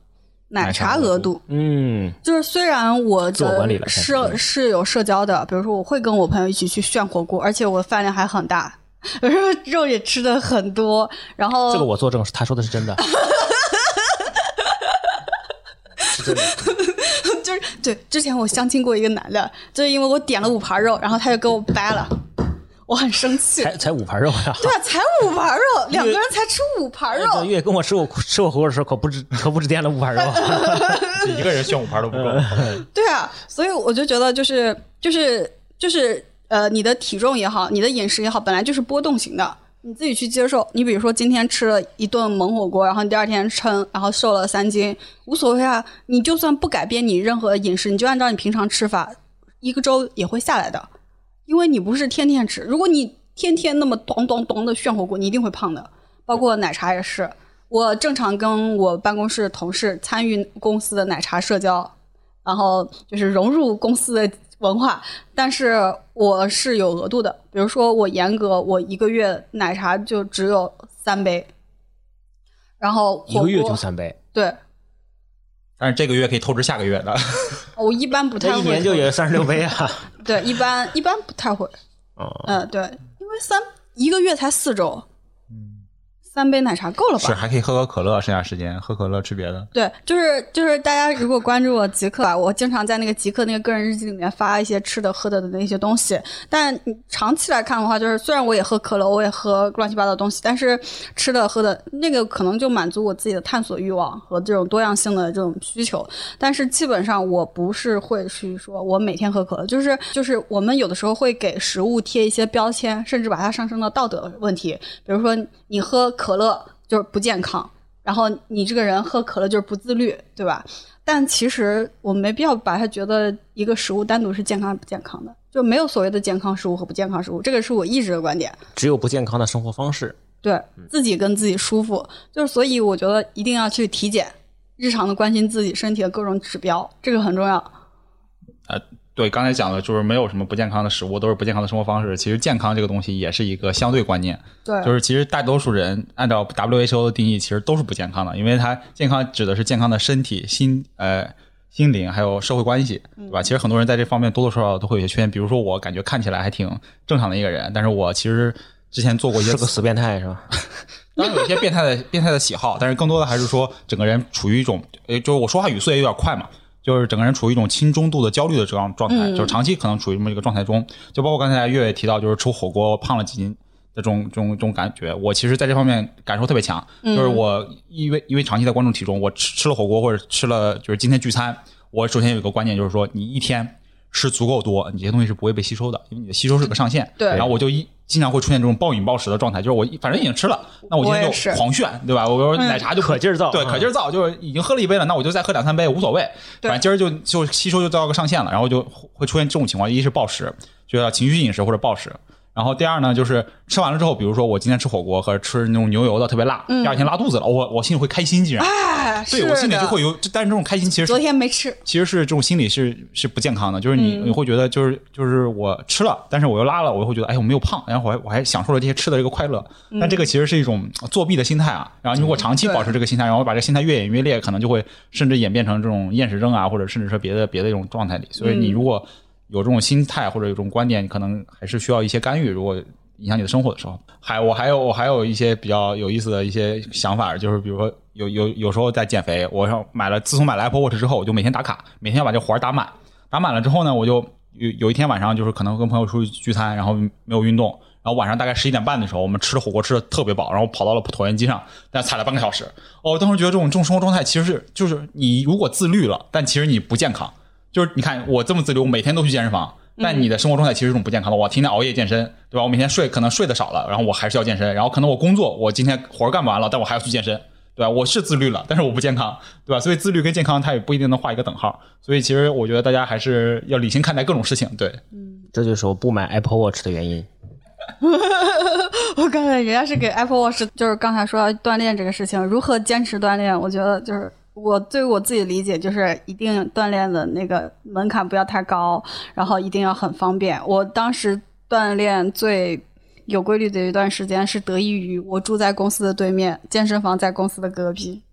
奶奶茶茶额额度度。嗯，就是虽然我的开始社是有社交的，比如说我会跟我朋友一起去炫火锅，而且我饭量还很大，肉也吃的很多，然后这个我作证，他说的是真的。是真的，就是对，之前我相亲过一个男的，就是因为我点了五盘肉，然后他就跟我掰了，我很生气。才才五盘肉呀！对啊，才五盘肉，两个人才吃五盘这肉，月跟我吃我吃我火锅的时候，可不止可不止点了五盘肉。就一个人炫五盘都不够。对啊，所以我就觉得就是就是就是呃，你的体重也好，你的饮食也好，本来就是波动型的，你自己去接受。你比如说今天吃了一顿猛火锅，然后你第二天称，然后瘦了三斤，无所谓啊。你就算不改变你任何饮食，你就按照你平常吃法，一个周也会下来的，因为你不是天天吃。如果你天天那么咚咚咚的炫火锅，你一定会胖的。包括奶茶也是，我正常跟我办公室同事参与公司的奶茶社交，然后就是融入公司的文化，但是我是有额度的，比如说我严格，我一个月奶茶就只有三杯，然后一个月就三杯，对，但是这个月可以透支下个月的。我一般不太会这一年就也三十六杯啊。对，一般一般不太会，哦，嗯、对，因为三一个月才四周，三杯奶茶够了吧？是还可以喝喝可乐，剩下时间喝可乐吃别的。对，就是就是大家如果关注我极客啊，我经常在那个极客那个个人日记里面发一些吃的喝的的那些东西。但长期来看的话，就是虽然我也喝可乐，我也喝乱七八糟的东西，但是吃的喝的那个可能就满足我自己的探索欲望和这种多样性的这种需求。但是基本上我不是会去说我每天喝可乐，就是就是我们有的时候会给食物贴一些标签，甚至把它上升到道德问题，比如说你喝可乐就是不健康。然后你这个人喝可乐就是不自律，对吧？但其实我没必要把它觉得一个食物单独是健康不健康的，就没有所谓的健康食物和不健康食物，这个是我一直的观点。只有不健康的生活方式。对自己跟自己舒服，就是所以我觉得一定要去体检，日常的关心自己身体的各种指标，这个很重要。对，刚才讲的就是没有什么不健康的食物，都是不健康的生活方式。其实健康这个东西也是一个相对观念，对，就是其实大多数人按照 WHO 的定义，其实都是不健康的，因为它健康指的是健康的身体、心呃心灵还有社会关系，对吧？其实很多人在这方面多多少少都会有些缺陷，比如说我感觉看起来还挺正常的一个人，但是我其实之前做过一些是个死变态是吧？当然有一些变态的变态的喜好，但是更多的还是说整个人处于一种，呃，就是我说话语速也有点快嘛，就是整个人处于一种轻中度的焦虑的这样状态，嗯就是长期可能处于这么一个状态中。就包括刚才月月提到，就是吃火锅胖了几斤的这种这种这种感觉，我其实在这方面感受特别强，就是我因为因为长期在关注体重，我吃吃了火锅或者吃了就是今天聚餐，我首先有一个观念就是说，你一天吃足够多，你这些东西是不会被吸收的，因为你的吸收是个上限。对然后我就一经常会出现这种暴饮暴食的状态，就是我反正已经吃了，那我今天就狂炫，对吧？我说奶茶就可劲儿造对，嗯。可劲儿造，就是已经喝了一杯了，那我就再喝两三杯无所谓，反正今儿就就吸收就到个上限了，然后就会出现这种情况，一是暴食，就要情绪饮食或者暴食。然后第二呢，就是吃完了之后，比如说我今天吃火锅和吃那种牛油的特别辣，第二天拉肚子了，我我心里会开心，竟然，哎，对我心里就会有，但是这种开心其实是昨天没吃，其实是这种心理是是不健康的，就是你、嗯。你会觉得就是就是我吃了，但是我又拉了，我又会觉得哎我没有胖，然后我还我还享受了这些吃的这个快乐，嗯。但这个其实是一种作弊的心态啊。然后你如果长期保持这个心态，然后把这个心态越演越烈，可能就会甚至演变成这种厌食症啊，或者甚至说别的别的一种状态里。所以嗯。你如果有这种心态或者有这种观点，你可能还是需要一些干预。如果影响你的生活的时候，还我还有我还有一些比较有意思的一些想法，就是比如说有有有时候在减肥，我上买了自从买了 Apple Watch 之后，我就每天打卡，每天要把这活儿打满，打满了之后呢，我就有有一天晚上就是可能跟朋友出去聚餐，然后没有运动。然后晚上大概十一点半的时候，我们吃了火锅，吃的特别饱，然后跑到了椭圆机上，但踩了半个小时。哦，我当时觉得这种这种生活状态其实是就是你如果自律了，但其实你不健康。就是你看我这么自律，我每天都去健身房，但你的生活状态其实是一种不健康的。我天天熬夜健身，对吧？我每天睡可能睡得少了，然后我还是要健身，然后可能我工作我今天活儿干不完了，但我还要去健身，对吧？我是自律了，但是我不健康，对吧？所以自律跟健康它也不一定能画一个等号。所以其实我觉得大家还是要理性看待各种事情，对。嗯这就是我不买 Apple Watch 的原因。我感觉人家是给 Apple Watch，就是刚才说锻炼这个事情，如何坚持锻炼，我觉得就是我对我自己的理解就是一定锻炼的那个门槛不要太高，然后一定要很方便。我当时锻炼最有规律的一段时间是得益于我住在公司的对面，健身房在公司的隔壁。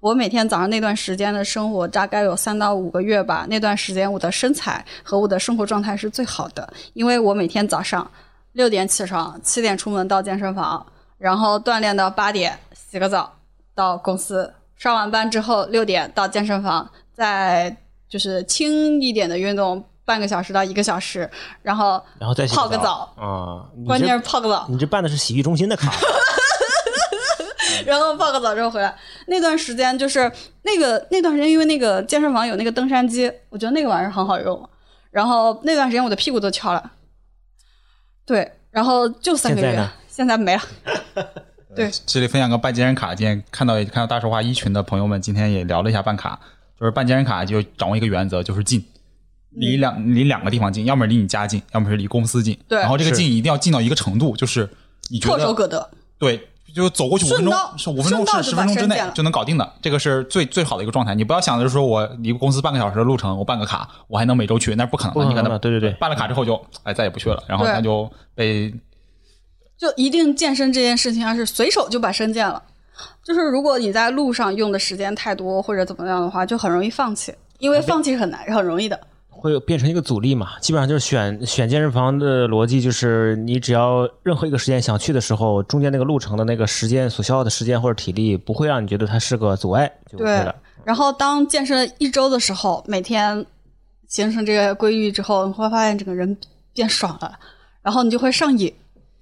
我每天早上那段时间的生活大概有三到五个月吧，那段时间我的身材和我的生活状态是最好的，因为我每天早上六点起床，七点出门到健身房，然后锻炼到八点，洗个澡到公司，上完班之后六点到健身房，再就是轻一点的运动半个小时到一个小时，然后然后再泡个澡。澡，啊，你关键是泡个澡，你这办的是洗浴中心的卡，然后泡个澡之后回来，那段时间就是那个那段时间，因为那个健身房有那个登山机，我觉得那个玩意儿很好用。然后那段时间我的屁股都翘了，对，然后就三个月。现在，现在没了。对，这里分享个办健身卡，今天看到看到大实话一群的朋友们，今天也聊了一下办卡，就是办健身卡就掌握一个原则，就是近，离两离两个地方近，要么离你家近，要么是离公司近。对然后这个近一定要近到一个程度，就是你觉唾手得可得。对，就走过去五分钟五分钟十分钟之内就能搞定的，这个是最最好的一个状态。你不要想着说我离公司半个小时的路程，我办个卡，我还能每周去，那是不可能的。你可能对对对办了卡之后就哎再也不去了，然后对他就被就一定健身这件事情，要是随手就把身健了，就是如果你在路上用的时间太多或者怎么样的话，就很容易放弃，因为放弃很难，很容易的。会变成一个阻力嘛？基本上就是选选健身房的逻辑，就是你只要任何一个时间想去的时候，中间那个路程的那个时间所消耗的时间或者体力，不会让你觉得它是个阻碍，就 OK 对了。然后当健身一周的时候，每天形成这个规律之后，你会发现整个人变爽了，然后你就会上瘾。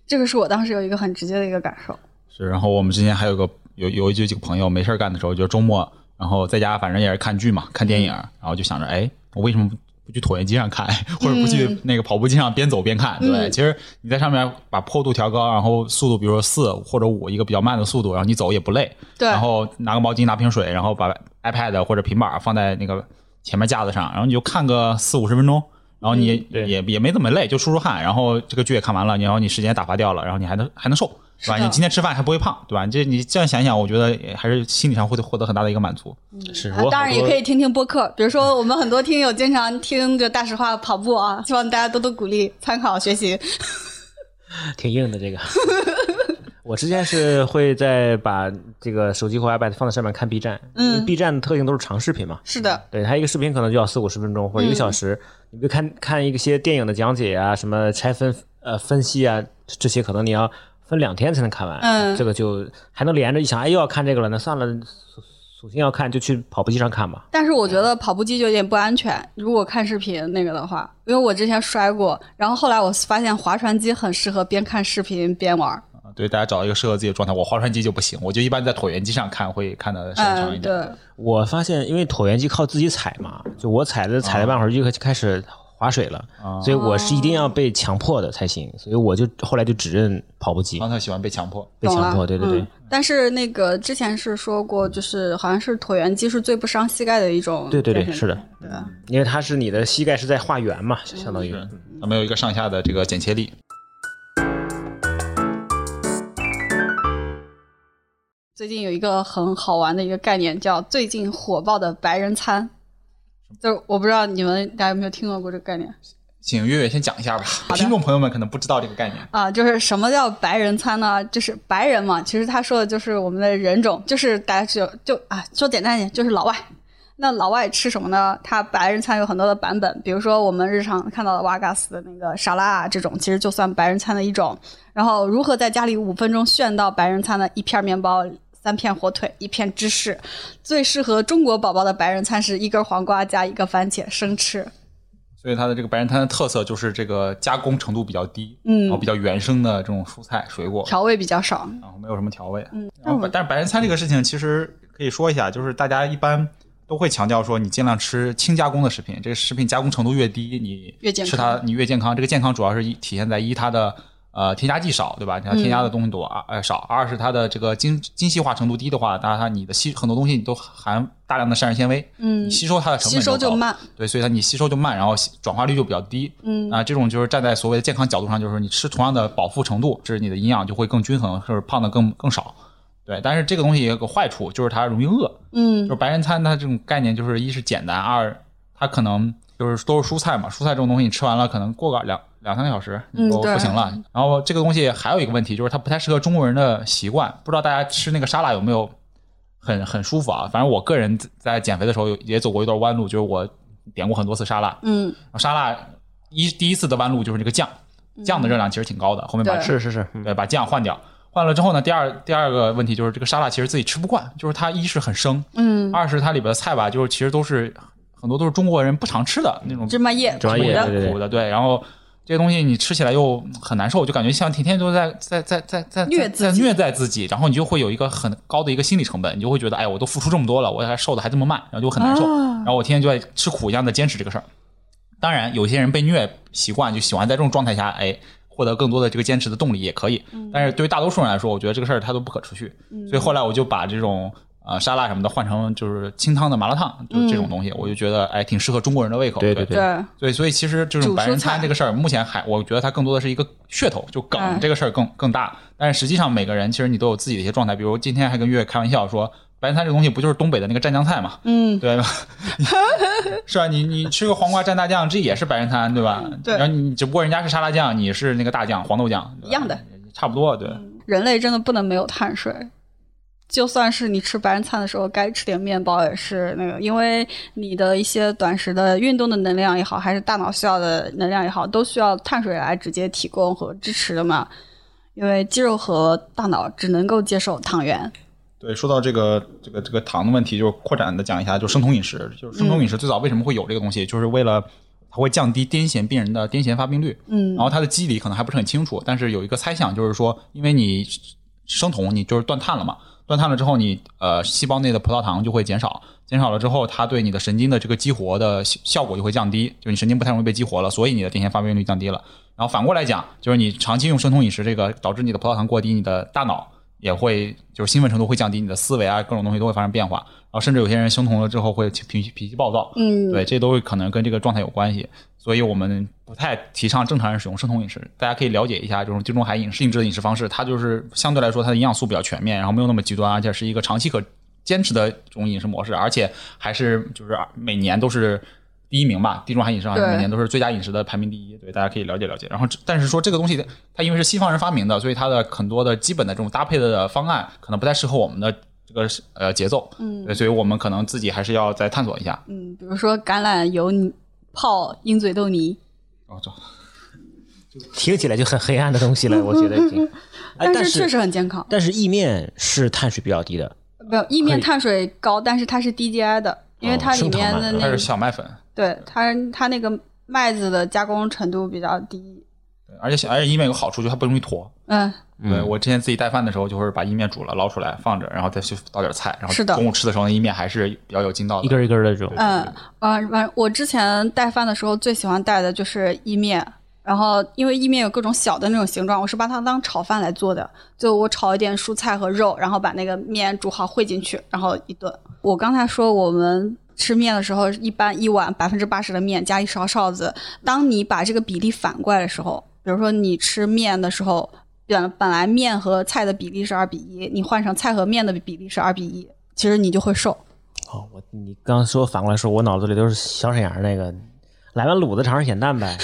这个是我当时有一个很直接的一个感受。是，然后我们之前还有个有有就几个朋友没事儿干的时候，就是周末，然后在家反正也是看剧嘛，看电影，然后就想着，哎，我为什么不不去椭圆机上看，或者不去那个跑步机上边走边看？对，嗯其实你在上面把坡度调高，然后速度比如说四或者五，一个比较慢的速度，然后你走也不累。对然后拿个毛巾，拿瓶水，然后把 iPad 或者平板放在那个前面架子上，然后你就看个四五十分钟。然后你也、对也也没怎么累，就出出汗，然后这个剧也看完了，然后你时间打发掉了，然后你还能还能瘦，对吧？你今天吃饭还不会胖，对吧？这你这样想想，我觉得也还是心理上会获得很大的一个满足。是当然也可以。以听听播客，比如说我们很多听友经常听着大实话跑步啊，希望大家多多鼓励、参考、学习。挺硬的这个。我之前是会在把这个手机或 iPad 放在上面看 B 站，嗯，B 站的特性都是长视频嘛，是的，对，它一个视频可能就要四五十分钟或者一个小时，你比如看看一些电影的讲解啊，什么拆分呃分析啊，这些可能你要分两天才能看完，嗯。这个就还能连着一想，哎又要看这个了，那算了，索索性要看就去跑步机上看吧。但是我觉。得跑步机就有点不安全，如果看视频那个的话，因为我之前摔过，然后后来我发现划船机很适合边看视频边玩儿。啊，对，大家找一个适合自己的状态。我划船机就不行，我就一般在椭圆机上看会看的时间长一嗯，点。对，我发现，因为椭圆机靠自己踩嘛，就我踩着踩了半会儿就开始划水了，啊所以我是一定要被强迫的才行，所以我就后来就只认跑步机方，特喜欢被强迫。被强迫，对对对嗯。但是那个之前是说过，就是好像是椭圆机是最不伤膝盖的一种。对对对，是的，，对吧？因为它是你的膝盖是在画圆嘛，相当于。它没有一个上下的这个剪切力。最近有一个很好玩的一个概念，叫最近火爆的白人餐。就我不知道你们大家有没有听说过这个概念请月月先讲一下吧，听众朋友们可能不知道这个概念。啊？就是什么叫白人餐呢？就是白人嘛，其实他说的就是我们的人种，就是大家就就啊说简单一点，就是老外。那老外吃什么呢？他白人餐有很多的版本，比如说我们日常看到的瓦嘎斯的那个沙拉啊，这种其实就算白人餐的一种。然后如何在家里五分钟炫到白人餐的一片面包、三片火腿、一片芝士？最适合中国宝宝的白人餐是一根黄瓜加一个番茄生吃。所以它的这个白人餐的特色就是这个加工程度比较低，嗯然后比较原生的这种蔬菜水果，调味比较少。然后没有什么调味。嗯，然后但是白人餐这个事情其实可以说一下，就是大家一般都会强调说，你尽量吃轻加工的食品，这个食品加工程度越低，你越健康吃它你越健康。这个健康主要是一体现在一它的呃添加剂少，对吧？它添加的东西多，啊呃少；二是它的这个精精细化程度低的话，当然它你的吸很多东西你都含大量的膳食纤维，嗯你吸收它的成吸本就慢，对，所以它你吸收就慢，然后转化率就比较低。嗯啊、这种就是站在所谓的健康角度上，就是你吃同样的饱腹程度，是你的营养就会更均衡，就是胖的更更少。对，但是这个东西也有个坏处，就是它容易饿。嗯就是白人餐它这种概念，就是一是简单，二它可能就是都是蔬菜嘛，蔬菜这种东西你吃完了，可能过个两两三个小时你就不行了。然后这个东西还有一个问题，就是它不太适合中国人的习惯。不知道大家吃那个沙拉有没有很很舒服啊？反正我个人在减肥的时候也走过一段弯路，就是我点过很多次沙拉，嗯沙拉一第一次的弯路就是这个酱，酱的热量其实挺高的，后面把是是是，嗯对，把酱换掉。换了之后呢，第二第二个问题就是这个沙拉其实自己吃不惯，就是它一是很生，嗯，二是它里边的菜吧，就是其实都是很多都是中国人不常吃的那种芝麻叶芝麻叶苦的苦的，对。然后这些东西你吃起来又很难受，就感觉像天天都在在在在在虐在虐待自己，然后你就会有一个很高的一个心理成本，你就会觉得，哎，我都付出这么多了，我还瘦的还这么慢，然后就很难受。啊然后我天天就在吃苦一样的坚持这个事儿。当然，有些人被虐习惯，就喜欢在这种状态下，哎，获得更多的这个坚持的动力也可以。但是对于大多数人来说，我觉得这个事儿它都不可持续。所以后来我就把这种呃沙拉什么的换成就是清汤的麻辣烫，就是这种东西，我就觉得哎挺适合中国人的胃口。对对对对，对，所以其实这种白人餐这个事儿，目前还我觉得它更多的是一个噱头，就梗嗯这个事儿更更大。但是实际上每个人其实你都有自己的一些状态，比如今天还跟月月开玩笑说，白人餐这个东西不就是东北的那个蘸酱菜嘛？嗯，对吧？是吧？你你吃个黄瓜蘸大酱，这也是白人餐，对吧？对然后你只不过人家是沙拉酱，你是那个大酱黄豆酱，一样的，差不多。对，人类真的不能没有碳水。就算是你吃白人餐的时候，该吃点面包也是那个，因为你的一些短时的运动的能量也好，还是大脑需要的能量也好，都需要碳水来直接提供和支持的嘛。因为肌肉和大脑只能够接受糖原。对，说到这个这个这个糖的问题，就扩展的讲一下，就生酮饮食。就是生酮饮食最早为什么会有这个东西，就是为了它会降低癫痫病人的癫痫发病率。嗯然后它的机理可能还不是很清楚，但是有一个猜想，就是说，因为你生酮，你就是断碳了嘛，断碳了之后你，呃细胞内的葡萄糖就会减少，减少了之后，它对你的神经的这个激活的效效果就会降低，就你神经不太容易被激活了，所以你的癫痫发病率降低了。然后反过来讲，就是你长期用生酮饮食，这个导致你的葡萄糖过低，你的大脑也会就是兴奋程度会降低，你的思维啊各种东西都会发生变化，然后甚至有些人生酮了之后会脾气脾气暴躁，嗯，对，这都会可能跟这个状态有关系，所以我们不太提倡正常人使用生酮饮食。大家可以了解一下这种地中海饮食性质的饮食方式，它就是相对来说它的营养素比较全面，然后没有那么极端，而且是一个长期可坚持的这种饮食模式，而且还是就是每年都是。第一名吧，地中海饮食好像每年都是最佳饮食的排名第一，对，大家可以了解了解。然后，但是说这个东西，它因为是西方人发明的，所以它的很多的基本的这种搭配的方案，可能不太适合我们的这个呃节奏，嗯，所以我们可能自己还是要再探索一下。嗯，比如说橄榄油泡鹰嘴豆泥，哦，这 听起来就很黑暗的东西了，我觉得已经。哎但是确实很健康。但是意面是碳水比较低的，没有意面碳水高，但是它是低 GI 的，因为哦它里面的那个小麦粉，对它它那个麦子的加工程度比较低。对而且小而且意面有个好处，就它不容易坨。嗯，对我之前自己带饭的时候，就是把意面煮了捞出来放着，然后再去倒点菜，然后是的中午吃的时候，那意面还是比较有劲道的。一根一根的这种。嗯，呃，完我之前带饭的时候最喜欢带的就是意面，然后因为意面有各种小的那种形状，我是把它当炒饭来做的。就我炒一点蔬菜和肉，然后把那个面煮好烩进去，然后一顿。我刚才说我们吃面的时候，一般一碗百分之八十的面加一勺臊子。当你把这个比例反过来的时候，比如说你吃面的时候，本本来面和菜的比例是二比一，你换成菜和面的比例是二比一，其实你就会瘦。哦，我你刚刚说反过来说，我脑子里都是小沈阳那个，来碗卤子尝尝咸淡呗，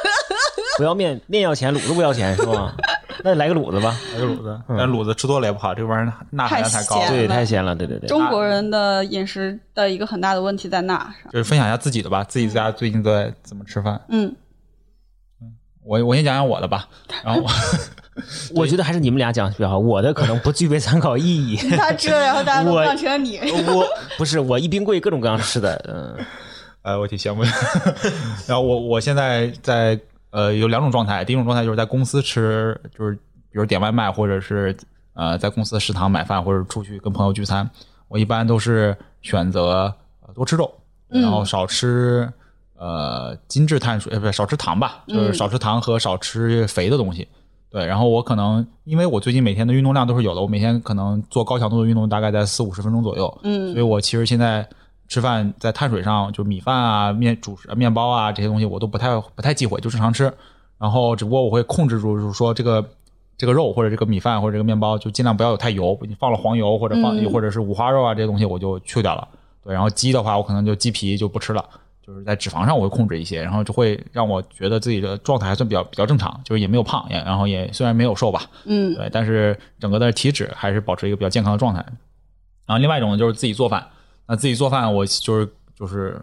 不要面，面要钱，卤子不要钱是吧？那来个卤子吧，来个卤子，但卤子吃多了也不好，这玩意儿钠含量太高了。对，太咸了，对对对。中国人的饮食的一个很大的问题在钠上。就是分享一下自己的吧，自己在家最近在怎么吃饭。嗯，我我先讲讲我的吧，然后我我觉得还是你们俩讲比较好，我的可能不具备参考意义。他吃了，然后大家都成了你。我不是我一冰柜各种各样吃的，嗯，呃，我挺羡慕的。然后我我现在在呃有两种状态，第一种状态就是在公司吃，就是比如点外卖，或者是呃在公司的食堂买饭，或者出去跟朋友聚餐。我一般都是选择呃多吃肉，然后少吃呃精致碳水，呃不是少吃糖吧，就是少吃糖和少吃肥的东西。对，然后我可能因为我最近每天的运动量都是有的，我每天可能做高强度的运动大概在四五十分钟左右，嗯所以我其实现在吃饭在碳水上，就米饭啊、面主食、面包啊这些东西我都不太不太忌讳，就正常吃。然后只不过我会控制住，就是说这个这个肉或者这个米饭或者这个面包，就尽量不要有太油，你放了黄油或者放、嗯或者是五花肉啊这些东西我就去掉了。对，然后鸡的话我可能就鸡皮就不吃了。就是在脂肪上我会控制一些，然后就会让我觉得自己的状态还算比较比较正常，就是也没有胖，也然后也虽然没有瘦吧，嗯对，但是整个的体脂还是保持一个比较健康的状态。然后另外一种就是自己做饭，那自己做饭我就是就是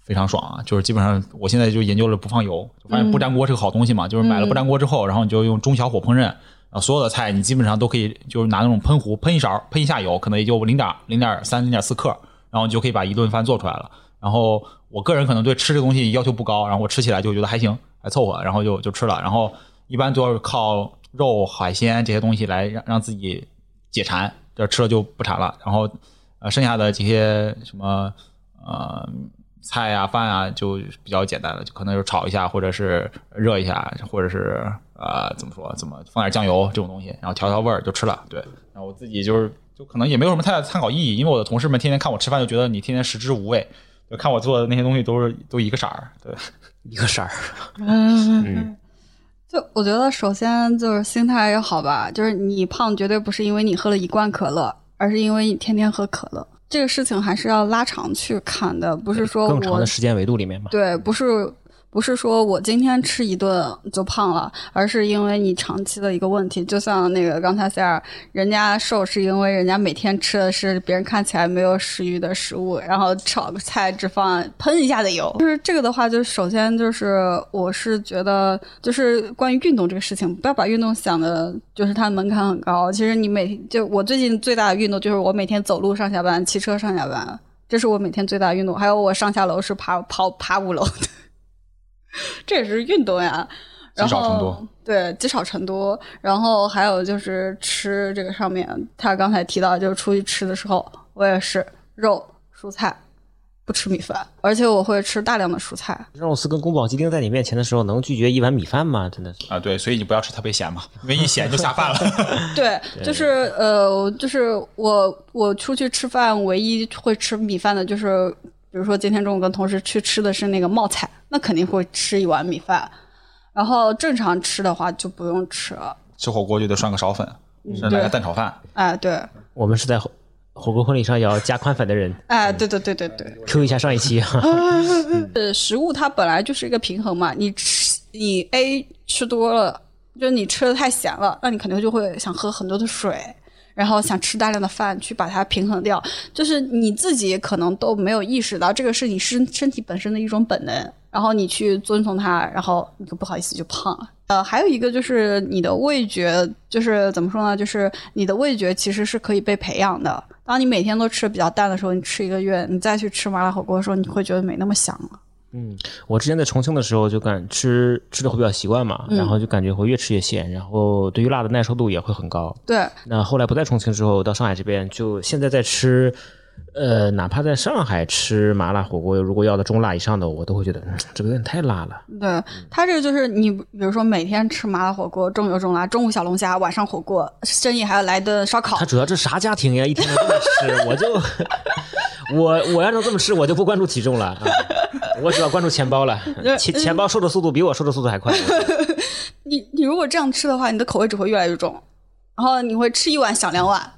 非常爽啊，就是基本上我现在就研究了不放油，就发现不粘锅是个好东西嘛，就是买了不粘锅之后，然后你就用中小火烹饪，然后所有的菜你基本上都可以就是拿那种喷壶喷一勺，喷一下油，可能也就零点零点三零点四克，然后你就可以把一顿饭做出来了。然后我个人可能对吃这东西要求不高，然后我吃起来就觉得还行，还凑合，然后就就吃了。然后一般都是靠肉、海鲜这些东西来让让自己解馋，这吃了就不馋了。然后呃，剩下的这些什么呃菜呀、饭啊，就比较简单了，就可能就炒一下，或者是热一下，或者是呃怎么说，怎么放点酱油这种东西，然后调调味儿就吃了。对，然后我自己就是就可能也没有什么太大参考意义，因为我的同事们天天看我吃饭就觉得你天天食之无味，就看我做的那些东西都是都一个色儿。对，一个色儿。嗯，就我觉得首先就是心态要好吧，就是你胖绝对不是因为你喝了一罐可乐，而是因为你天天喝可乐。这个事情还是要拉长去看的，不是说更长的时间维度里面嘛。对，不是不是说我今天吃一顿就胖了，而是因为你长期的一个问题。就像那个刚才塞尔，人家瘦是因为人家每天吃的是别人看起来没有食欲的食物，然后炒个菜只放喷一下的油。就是这个的话，就首先就是我是觉得，就是关于运动这个事情，不要把运动想的就是它门槛很高。其实你每就我最近最大的运动就是我每天走路上下班，骑车上下班。这是我每天最大的运动，还有我上下楼是爬跑爬五楼，这也是运动呀。然积少成后多对积少成多，然后还有就是吃这个上面，他刚才提到就是出去吃的时候，我也是肉蔬菜，不吃米饭，而且我会吃大量的蔬菜。让我斯跟宫保鸡丁在你面前的时候，能拒绝一碗米饭吗？真的是。啊，对，所以你不要吃特别咸嘛，因为一咸就下饭了。对，就是呃，就是我我出去吃饭，唯一会吃米饭的，就是比如说今天中午跟同事去吃的是那个冒菜，那肯定会吃一碗米饭。然后正常吃的话就不用吃了。吃火锅就得涮个苕粉，甚至来个蛋炒饭。哎，对，我们是在火火锅婚礼上也要加宽粉的人哎，对对对对对。，Q 一下上一期啊。呃，食物它本来就是一个平衡嘛，你吃你 A 吃多了，就是你吃的太咸了，那你肯定就会想喝很多的水，然后想吃大量的饭去把它平衡掉。就是你自己可能都没有意识到，这个是你身身体本身的一种本能，然后你去遵从它，然后你就不好意思就胖了。呃，还有一个就是你的味觉，就是怎么说呢？就是你的味觉其实是可以被培养的。当你每天都吃的比较淡的时候，你吃一个月，你再去吃麻辣火锅的时候，你会觉得没那么香了。我之前在重庆的时候就感吃吃的会比较习惯嘛，嗯。然后就感觉会越吃越咸，然后对于辣的耐受度也会很高。对，那后来不在重庆之后，到上海这边，就现在在吃，呃，哪怕在上海吃麻辣火锅，如果要的中辣以上的，我都会觉得、嗯、这个有点太辣了。对，它这个就是你，比如说每天吃麻辣火锅，中油中辣，中午小龙虾，晚上火锅，深夜还要来顿烧烤他。主要这啥家庭呀？一天都这么吃，我就 我我要是这么吃，我就不关注体重了啊，我只要关注钱包了，钱钱包瘦的速度比我瘦的速度还快。你你如果这样吃的话，你的口味只会越来越重，然后你会吃一碗想两碗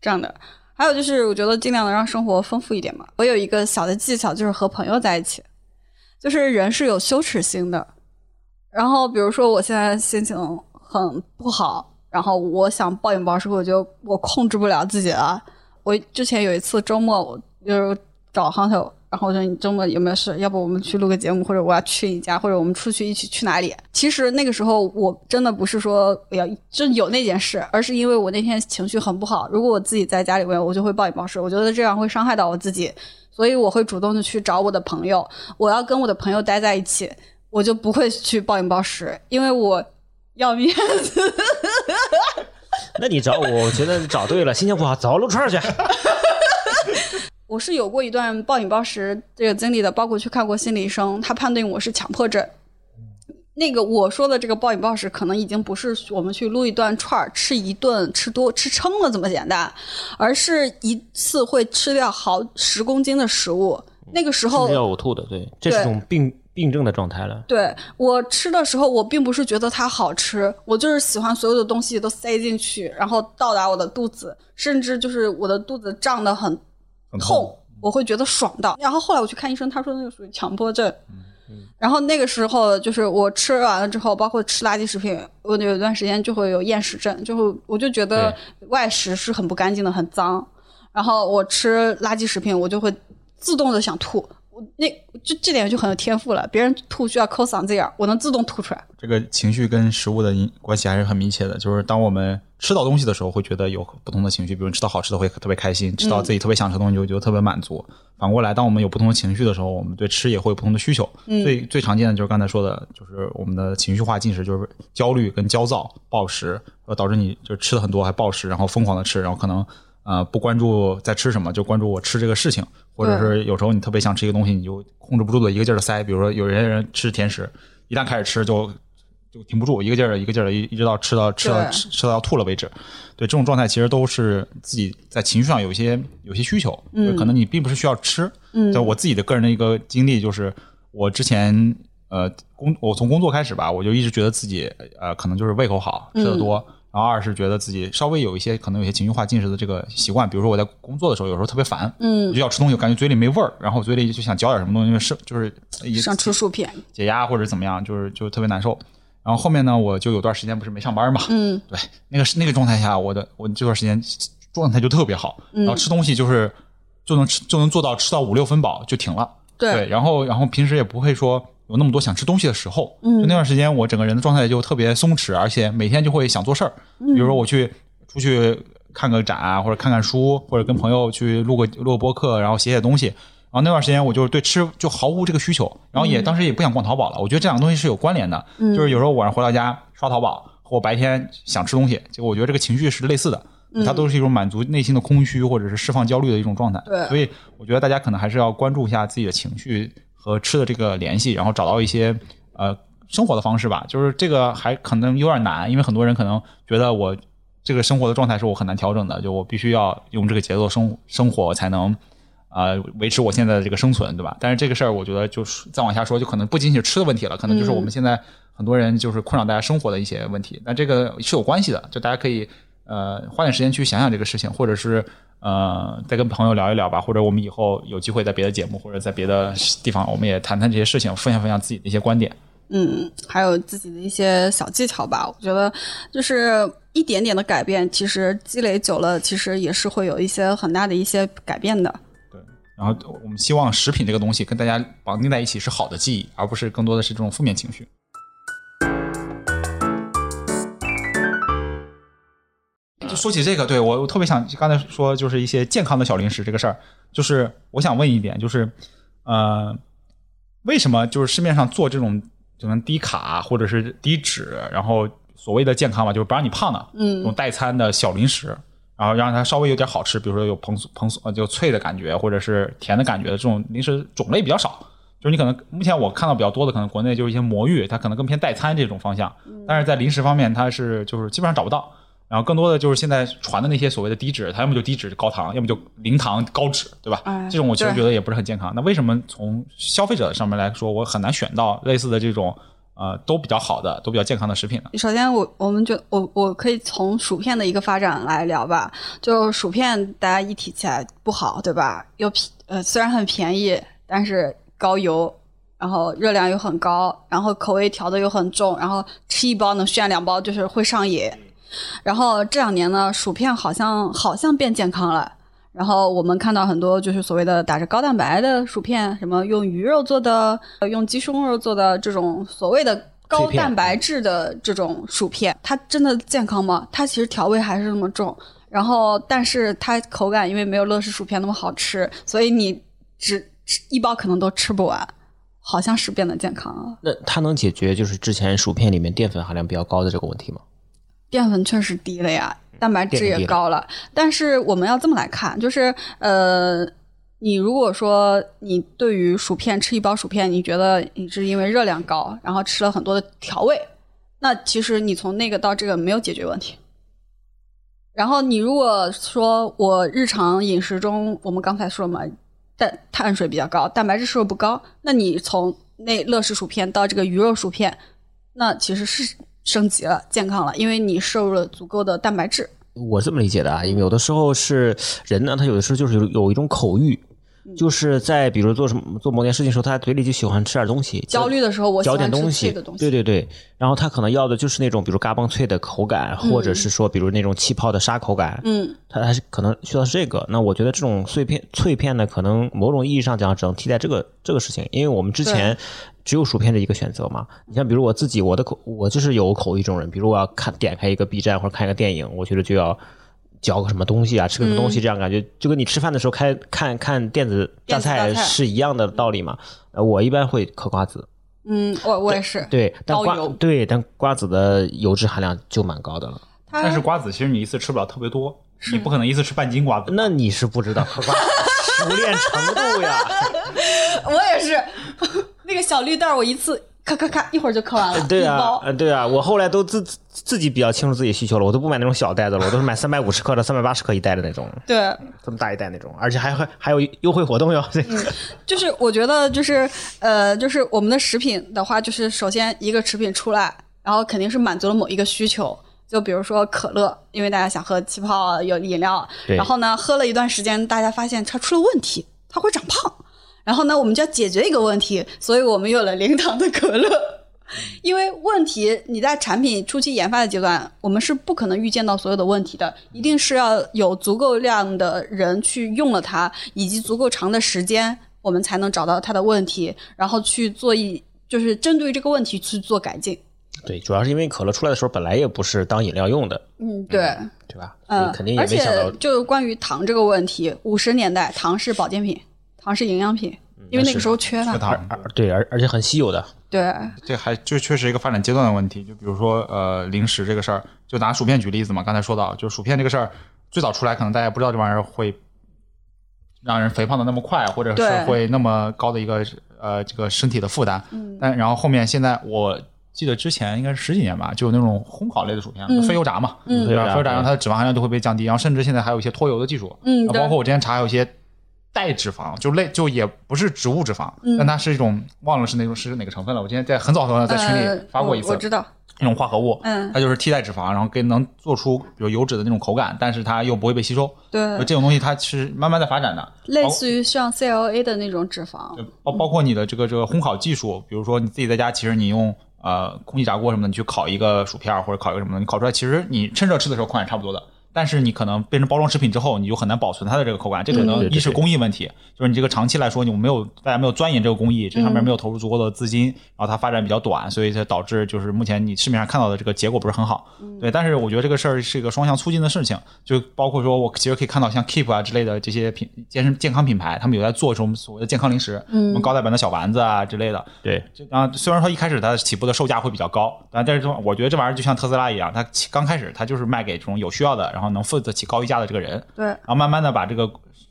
这样的。还有就是，我觉得尽量能让生活丰富一点嘛。我有一个小的技巧，就是和朋友在一起，就是人是有羞耻心的。然后比如说我现在心情很不好，然后我想暴饮暴食，我就我控制不了自己了。我之前有一次周末，我就是找 Hunter，然后我说你周末有没有事？要不我们去录个节目，或者我要去你家，或者我们出去一起去哪里？其实那个时候我真的不是说我要真有那件事，而是因为我那天情绪很不好。如果我自己在家里面，我就会暴饮暴食，我觉得这样会伤害到我自己，所以我会主动的去找我的朋友，我要跟我的朋友待在一起，我就不会去暴饮暴食，因为我要面子。那你找我，我觉得你找对了，心情不好走撸串去。我是有过一段暴饮暴食这个经历的，包括去看过心理医生，他判定我是强迫症。那个我说的这个暴饮暴食，可能已经不是我们去撸一段串儿、吃一顿、吃多、吃撑了这么简单，而是一次会吃掉好十公斤的食物。那个时候要呕吐的，对，这是对种病病症的状态了。对我吃的时候，我并不是觉得它好吃，我就是喜欢所有的东西都塞进去，然后到达我的肚子，甚至就是我的肚子胀得很很痛，我会觉得爽到。然后后来我去看医生，他说那个属于强迫症。嗯然后那个时候就是我吃完了之后，包括吃垃圾食品，我有一段时间就会有厌食症，就会我就觉得外食是很不干净的，很脏。然后我吃垃圾食品，我就会自动的想吐。我那就这点就很有天赋了，别人吐需要抠嗓子眼儿，我能自动吐出来。这个情绪跟食物的因关系还是很密切的。就是当我们吃到东西的时候，会觉得有不同的情绪，比如吃到好吃的会特别开心，吃到自己特别想吃的东西就觉得特别满足。反过来，当我们有不同的情绪的时候，我们对吃也会有不同的需求。最最常见的就是刚才说的，就是我们的情绪化进食，就是焦虑跟焦躁、暴食，呃，导致你就吃的很多还暴食，然后疯狂的吃，然后可能呃不关注在吃什么，就关注我吃这个事情，或者是有时候你特别想吃一个东西，你就控制不住的一个劲儿的塞。比如说有些人吃甜食，一旦开始吃就就停不住，一个劲儿的一个劲儿的，一一直到吃到吃到吃吃到要吐了为止。对这种状态，其实都是自己在情绪上有一些有些需求，嗯，可能你并不是需要吃。嗯，就我自己的个人的一个经历，就是我之前呃工我从工作开始吧，我就一直觉得自己呃可能就是胃口好，吃的多。然后二是觉得自己稍微有一些可能有些情绪化进食的这个习惯，比如说我在工作的时候，有时候特别烦，嗯，我就要吃东西，我感觉嘴里没味儿，然后我嘴里就想嚼点什么东西，是就是一想吃薯片，解压或者怎么样，就是就特别难受。然后后面呢，我就有段时间不是没上班嘛，嗯，对，那个是那个状态下，我的我这段时间状态就特别好，嗯然后吃东西就是就能吃就能做到吃到五六分饱就停了，对。然后然后平时也不会说有那么多想吃东西的时候，嗯，就那段时间我整个人的状态就特别松弛，而且每天就会想做事儿，比如说我去出去看个展啊，或者看看书，或者跟朋友去录个录个播客，然后写写东西。然后那段时间我就是对吃就毫无这个需求，然后也、当时也不想逛淘宝了。我觉得这两个东西是有关联的，就是有时候晚上回到家刷淘宝，和我白天想吃东西，结果我觉得这个情绪是类似的，它都是一种满足内心的空虚或者是释放焦虑的一种状态。对所以我觉得大家可能还是要关注一下自己的情绪和吃的这个联系，然后找到一些呃生活的方式吧。就是这个还可能有点难，因为很多人可能觉得我这个生活的状态是我很难调整的，就我必须要用这个节奏生生活才能。呃，维持我现在的这个生存，对吧？但是这个事儿，我觉得就是再往下说，就可能不仅仅是吃的问题了，可能就是我们现在很多人就是困扰大家生活的一些问题。那这个是有关系的，就大家可以呃花点时间去想想这个事情，或者是呃再跟朋友聊一聊吧，或者我们以后有机会在别的节目或者在别的地方，我们也谈谈这些事情，分享分享自己的一些观点。嗯，还有自己的一些小技巧吧。我觉得就是一点点的改变，其实积累久了，其实也是会有一些很大的一些改变的。对，然后我们希望食品这个东西跟大家绑定在一起是好的记忆，而不是更多的是这种负面情绪。就说起这个，对我我特别想刚才说就是一些健康的小零食这个事儿，就是我想问一点，就是呃，为什么就是市面上做这种什么低卡或者是低脂，然后所谓的健康吧，就是不让你胖的，嗯，这种代餐的小零食，然后让它稍微有点好吃，比如说有蓬松蓬松呃就脆的感觉，或者是甜的感觉的这种零食种类比较少。就是你可能目前我看到比较多的，可能国内就是一些魔芋，它可能更偏代餐这种方向，但是在零食方面，它是就是基本上找不到。然后更多的就是现在传的那些所谓的低脂，它要么就低脂高糖，要么就零糖高脂，对吧？哎这种我其实觉得也不是很健康。那为什么从消费者上面来说，我很难选到类似的这种呃都比较好的、都比较健康的食品呢？首先我，我们就我我可以从薯片的一个发展来聊吧。就薯片，大家一提起来不好，对吧？又便呃虽然很便宜，但是高油，然后热量又很高，然后口味调的又很重，然后吃一包能炫两包，就是会上瘾。然后这两年呢，薯片好像好像变健康了。然后我们看到很多就是所谓的打着高蛋白的薯片，什么用鱼肉做的、呃用鸡胸肉做的这种所谓的高蛋白质的这种薯片，它真的健康吗？它其实调味还是那么重，然后但是它口感因为没有乐事薯片那么好吃，所以你只吃一包可能都吃不完，好像是变得健康了。那它能解决就是之前薯片里面淀粉含量比较高的这个问题吗？淀粉确实低了呀，蛋白质也高了。但是我们要这么来看，就是呃，你如果说你对于薯片吃一包薯片，你觉得你是因为热量高，然后吃了很多的调味，那其实你从那个到这个没有解决问题。然后你如果说我日常饮食中，我们刚才说了嘛，碳碳水比较高，蛋白质摄入不高，那你从那乐事薯片到这个鱼肉薯片，那其实是升级了，健康了，因为你摄入了足够的蛋白质。我这么理解的啊，因为有的时候是人呢，他有的时候就是有有一种口欲，就是在比如做什么做某件事情的时候，他嘴里就喜欢吃点东西，焦虑的时候，我嚼点东西。对对对，然后他可能要的就是那种比如嘎嘣脆的口感，或者是说比如那种气泡的沙口感，嗯，他还是可能需要是这个。那我觉得这种碎片脆片呢，可能某种意义上讲只能替代这个这个事情，因为我们之前只有薯片的一个选择嘛。你像比如我自己，我的口我就是有口欲这种人，比如我要看点开一个 B 站或者看一个电影，我觉得就要。嚼个什么东西啊，吃个什么东西，这样感觉就跟你吃饭的时候开看看电子大电子大菜菜是一样的道理嘛。呃，我一般会嗑瓜子，嗯，我我也是。对，但瓜对，但瓜子的油脂含量就蛮高的了。但是瓜子其实你一次吃不了特别多，你不可能一次吃半斤瓜子。那你是不知道嗑瓜子熟练程度呀。我也是，那个小绿豆，我一次咔咔咔一会儿就嗑完了，对啊对啊，我后来都自自己比较清楚自己需求了，我都不买那种小袋子了，我都是买三百五十克的、三百八十克一袋的那种，对，这么大一袋那种，而且还还还有优惠活动哟。嗯就是我觉得就是呃，就是我们的食品的话，就是首先一个食品出来，然后肯定是满足了某一个需求。就比如说可乐，因为大家想喝气泡有饮料，然后呢，喝了一段时间，大家发现它出了问题，它会长胖。然后呢，我们就要解决一个问题，所以我们有了零糖的可乐。因为问题你在产品初期研发的阶段，我们是不可能预见到所有的问题的，一定是要有足够量的人去用了它，以及足够长的时间，我们才能找到它的问题，然后去做一就是针对这个问题去做改进。对，主要是因为可乐出来的时候本来也不是当饮料用的，嗯，对，对吧？嗯，肯定也而没想到且就关于糖这个问题，五十年代糖是保健品，糖是营养品，因为那个时候缺糖，对，而而且很稀有的。对，这还就确实一个发展阶段的问题。就比如说呃零食这个事儿，就拿薯片举例子嘛，刚才说到，就薯片这个事儿最早出来，可能大家不知道这玩意儿会让人肥胖的那么快，或者是会那么高的一个呃这个身体的负担。嗯但然后后面现在我记得之前应该是十几年吧，就有那种烘烤类的薯片，嗯非油炸嘛，嗯对吧？非油炸，然后它的脂肪含量就会被降低，然后甚至现在还有一些脱油的技术，嗯包括我之前查还有一些代脂肪，就类就也不是植物脂肪，嗯但它是一种忘了是那种是哪个成分了。我今天在很早很早在群呃里发过一次，我，我知道，那种化合物，嗯它就是替代脂肪，然后跟能做出比如油脂的那种口感，但是它又不会被吸收。对，这种东西它是慢慢在发展的，类似于像 CLA 的那种脂肪，包包括你的这个这个烘烤技术，比如说你自己在家，其实你用呃空气炸锅什么的，你去烤一个薯片儿或者烤一个什么的，你烤出来其实你趁热吃的时候口感差不多的。但是你可能变成包装食品之后，你就很难保存它的这个口感，这可嗯能一是工艺问题，就是你这个长期来说你没有大家没有钻研这个工艺，这上面没有投入足够的资金，然后它发展比较短，所以才导致就是目前你市面上看到的这个结果不是很好。对，但是我觉得这个事儿是一个双向促进的事情，就包括说我其实可以看到像 Keep 啊之类的这些品健身健康品牌，他们有在做这种所谓的健康零食，嗯。什么高蛋白的小丸子啊之类的。对，这啊，虽然说一开始它起步的售价会比较高，但但是说我觉得这玩意儿就像特斯拉一样，它起刚开始它就是卖给这种有需要的，然后能付得起高溢价的这个人，对，然后慢慢的把这个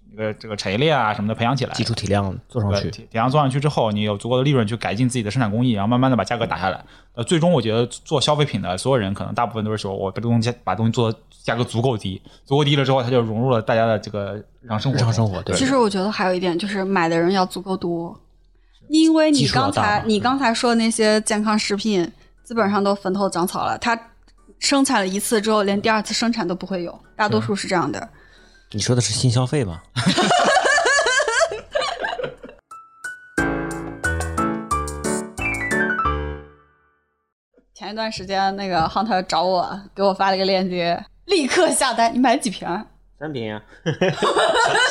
这个这个产业链啊什么的培养起来，基础体量做上，去。体体量做上去之后，你有足够的利润去改进自己的生产工艺，然后慢慢的把价格打下来。呃，最终我觉得做消费品的所有人，可能大部分都是说我把这东西把东西做的价格足够低，足够低了之后，它就融入了大家的这个日常生活。日常生活对其实我觉得还有一点就是买的人要足够多，因为你刚才你刚才说的那些健康食品，基本上都坟头长草了。它生产了一次之后，连第二次生产都不会有，大多数是这样的。你说的是新消费吗？前一段时间那个 Hunter 找我，给我发了一个链接，立刻下单。你买几瓶儿？三瓶啊，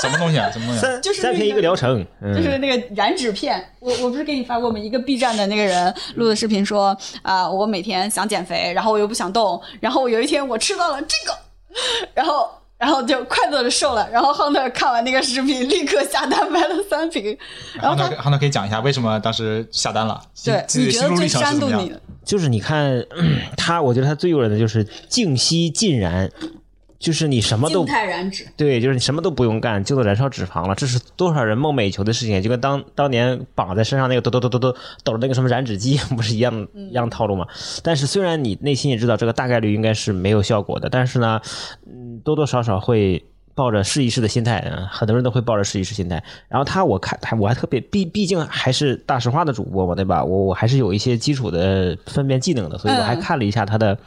什么东西啊？什么东西啊？三就是那个三瓶一个疗程，嗯就是那个燃脂片，我我不是给你发过吗？一个 B 站的那个人录的视频说啊、我每天想减肥，然后我又不想动，然后我有一天我吃到了这个，然后然后就快乐的瘦了。然后 Hunter 看完那个视频，立刻下单买了三瓶。然后他然后他他可以讲一下为什么当时下单了？对你觉得最煽动你的？就是你看 他，我觉得他最诱人的就是静息浸然，就是你什么都。对，就是你什么都不用干就能燃烧脂肪了，这是多少人梦寐以求的事情，就跟当当年绑在身上那个抖抖抖抖抖抖的那个什么燃脂机不是一样一样套路吗？但是虽然你内心也知道这个大概率应该是没有效果的，但是呢，嗯，多多少少会。抱着试一试的心态，嗯，很多人都会抱着试一试心态。然后他，我看他，我还特别，毕毕竟还是大实话的主播嘛，对吧？我我还是有一些基础的分辨技能的，所以我还看了一下他的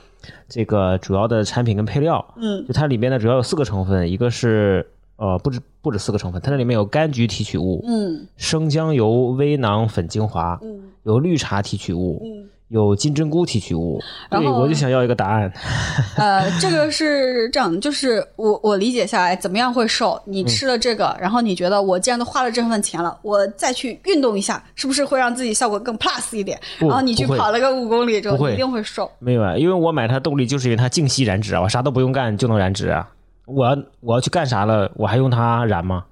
这个主要的产品跟配料。嗯，就它里面呢主要有四个成分，一个是呃不止不止四个成分，它那里面有柑橘提取物，嗯。生姜油微囊粉精华，嗯。有绿茶提取物，嗯，有金针菇提取物。对，然后我就想要一个答案。呃，这个是这样，就是我我理解下来，怎么样会瘦？你吃了这个，然后你觉得我既然都花了这份钱了，我再去运动一下，是不是会让自己效果更 plus 一点？然后你去跑了个五公里之后，你一定会瘦。没有啊，因为我买它动力就是因为它净息燃脂啊，我啥都不用干就能燃脂啊。我要我要去干啥了，我还用它燃吗？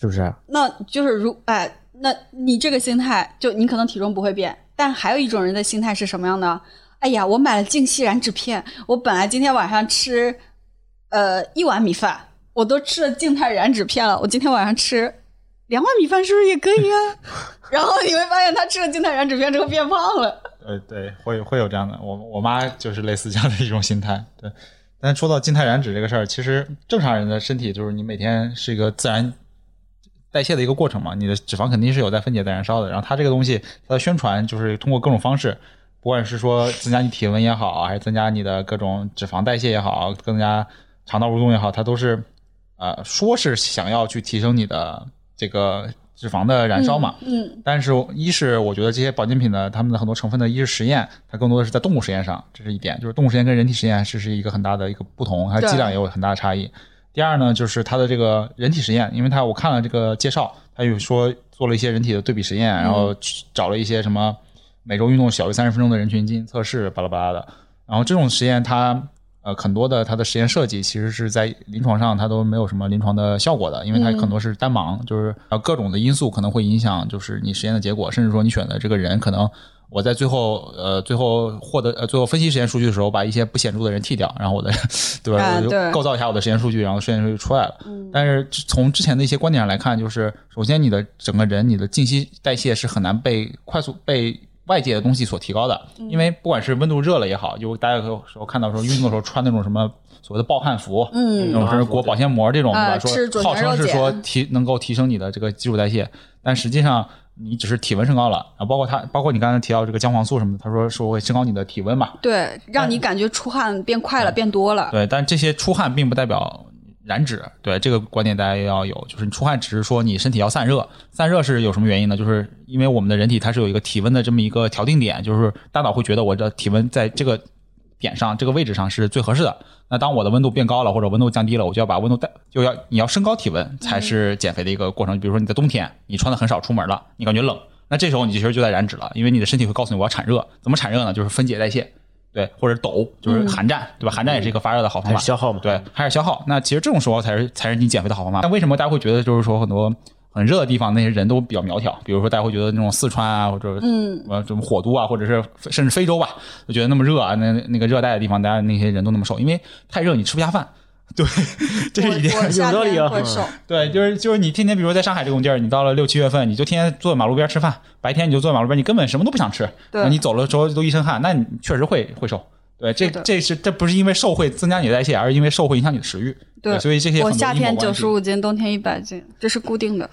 是不是？那就是如哎，那你这个心态，就你可能体重不会变，但还有一种人的心态是什么样的？哎呀，我买了净息燃脂片，我本来今天晚上吃呃一碗米饭，我都吃了静态燃脂片了，我今天晚上吃两碗米饭是不是也可以啊？然后你会发现他吃了静态燃脂片之后变胖了。呃，对，会会有这样的。我我妈就是类似这样的一种心态。对，但说到静态燃脂这个事儿，其实正常人的身体就是你每天是一个自然代谢的一个过程嘛，你的脂肪肯定是有在分解、在燃烧的。然后它这个东西，它的宣传就是通过各种方式，不管是说增加你体温也好，还是增加你的各种脂肪代谢也好，增加肠道蠕动也好，它都是呃说是想要去提升你的这个脂肪的燃烧嘛。嗯但是，一是我觉得这些保健品的它们的很多成分的，一是实验，它更多的是在动物实验上，这是一点，就是动物实验跟人体实验这是是一个很大的一个不同，它对剂量也有很大的差异。第二呢，就是它的这个人体实验，因为它我看了这个介绍，它有说做了一些人体的对比实验，然后找了一些什么每周运动小于三十分钟的人群进行测试，巴拉巴拉的。然后这种实验它呃很多的它的实验设计其实是在临床上它都没有什么临床的效果的，因为它很多是单盲，就是呃各种的因素可能会影响就是你实验的结果，甚至说你选的这个人可能。我在最后，呃，最后获得呃，最后分析实验数据的时候，把一些不显著的人剔掉，然后我的，对吧？我就构造一下我的实验数据，然后实验数据出来了。但是从之前的一些观点上来看，就是首先你的整个人，你的静息代谢是很难被快速被外界的东西所提高的，因为不管是温度热了也好，就大家有时候看到说运动的时候穿那种什么所谓的暴汗服，嗯那种是裹保鲜膜这种，对吧？说号称是说提能够提升你的这个基础代谢，但实际上你只是体温升高了啊，包括他，包括你刚才提到这个姜黄素什么的，他说说会升高你的体温嘛，对，让你感觉出汗变快了，变多了。对，但这些出汗并不代表燃脂，对这个观点大家也要有，就是你出汗只是说你身体要散热，散热是有什么原因呢？就是因为我们的人体它是有一个体温的这么一个调定点，就是大脑会觉得我的体温在这个点上、这个位置上是最合适的。那当我的温度变高了或者温度降低了，我就要把温度带，就要你要升高体温才是减肥的一个过程。比如说你在冬天，你穿的很少出门了，你感觉冷，那这时候你其实就在燃脂了，因为你的身体会告诉你我要产热，怎么产热呢？就是分解代谢。对，或者抖，就是寒战，对吧？寒战也是一个发热的好方法，消耗嘛？对，还是消耗。那其实这种时候才是才是你减肥的好方法。那为什么大家会觉得就是说很多很热的地方那些人都比较苗条？比如说大家会觉得那种四川啊，或者嗯呃什么火都啊，或者是甚至非洲吧，就觉得那么热啊，那那个热带的地方，大家那些人都那么瘦，因为太热你吃不下饭。对，这是一点。我我夏有道理啊 对，就是就是你天天，比如说在上海这种地儿，你到了六七月份，你就天天坐在马路边吃饭，白天你就坐在马路边，你根本什么都不想吃。对那你走了之后都一身汗，那你确实会会瘦。对，这这是这不是因为瘦会增加你的代谢，而是因为瘦会影响你的食欲。对所以这些我夏天九十五斤，冬天一百斤，这是固定的。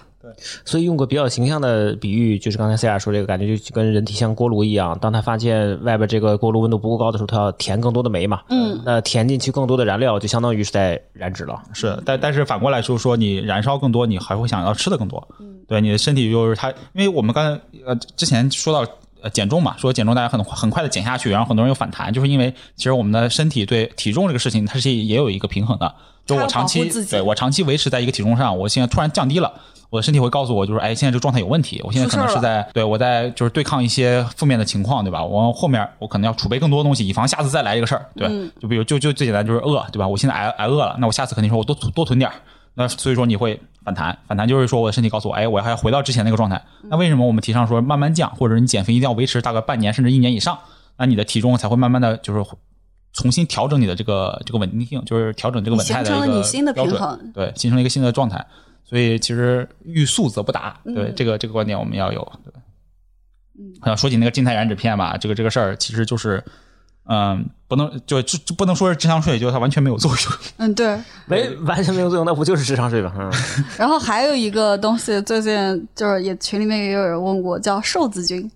所以用个比较形象的比喻，就是刚才 C R 说这个感觉，就跟人体像锅炉一样，当他发现外边这个锅炉温度不够高的时候，他要填更多的煤嘛，嗯，那填进去更多的燃料，就相当于是在燃脂了。是，但但是反过来说，说你燃烧更多，你还会想要吃的更多。嗯，对，你的身体就是它，因为我们刚才呃之前说到呃减重嘛，说减重大家很很快的减下去，然后很多人又反弹，就是因为其实我们的身体对体重这个事情，它是也有一个平衡的。就我长期对我长期维持在一个体重上，我现在突然降低了。我的身体会告诉我，就是哎，现在这个状态有问题，我现在可能是在对我在就是对抗一些负面的情况，对吧？我后面我可能要储备更多的东西，以防下次再来一个事儿。对，嗯就比如就就最简单就是饿，对吧？我现在挨挨饿了，那我下次肯定说我多多囤点儿。那所以说你会反弹，反弹就是说我的身体告诉我，哎，我还要回到之前那个状态。那为什么我们提倡说慢慢降，或者你减肥一定要维持大概半年甚至一年以上，那你的体重才会慢慢的就是重新调整你的这个这个稳定性，就是调整这个稳态的形成了一个你新的标准平衡对，形成了一个新的状态。所以其实欲速则不达，对、嗯这个这个观点我们要有。对，好像说起那个静态燃脂片吧，这个这个事儿其实就是，嗯，不能就就就不能说是智商税，就是它完全没有作用。嗯，对。没完全没有作用，那不就是智商税吗？嗯，然后还有一个东西，最近就是也群里面也有人问过，叫瘦子菌，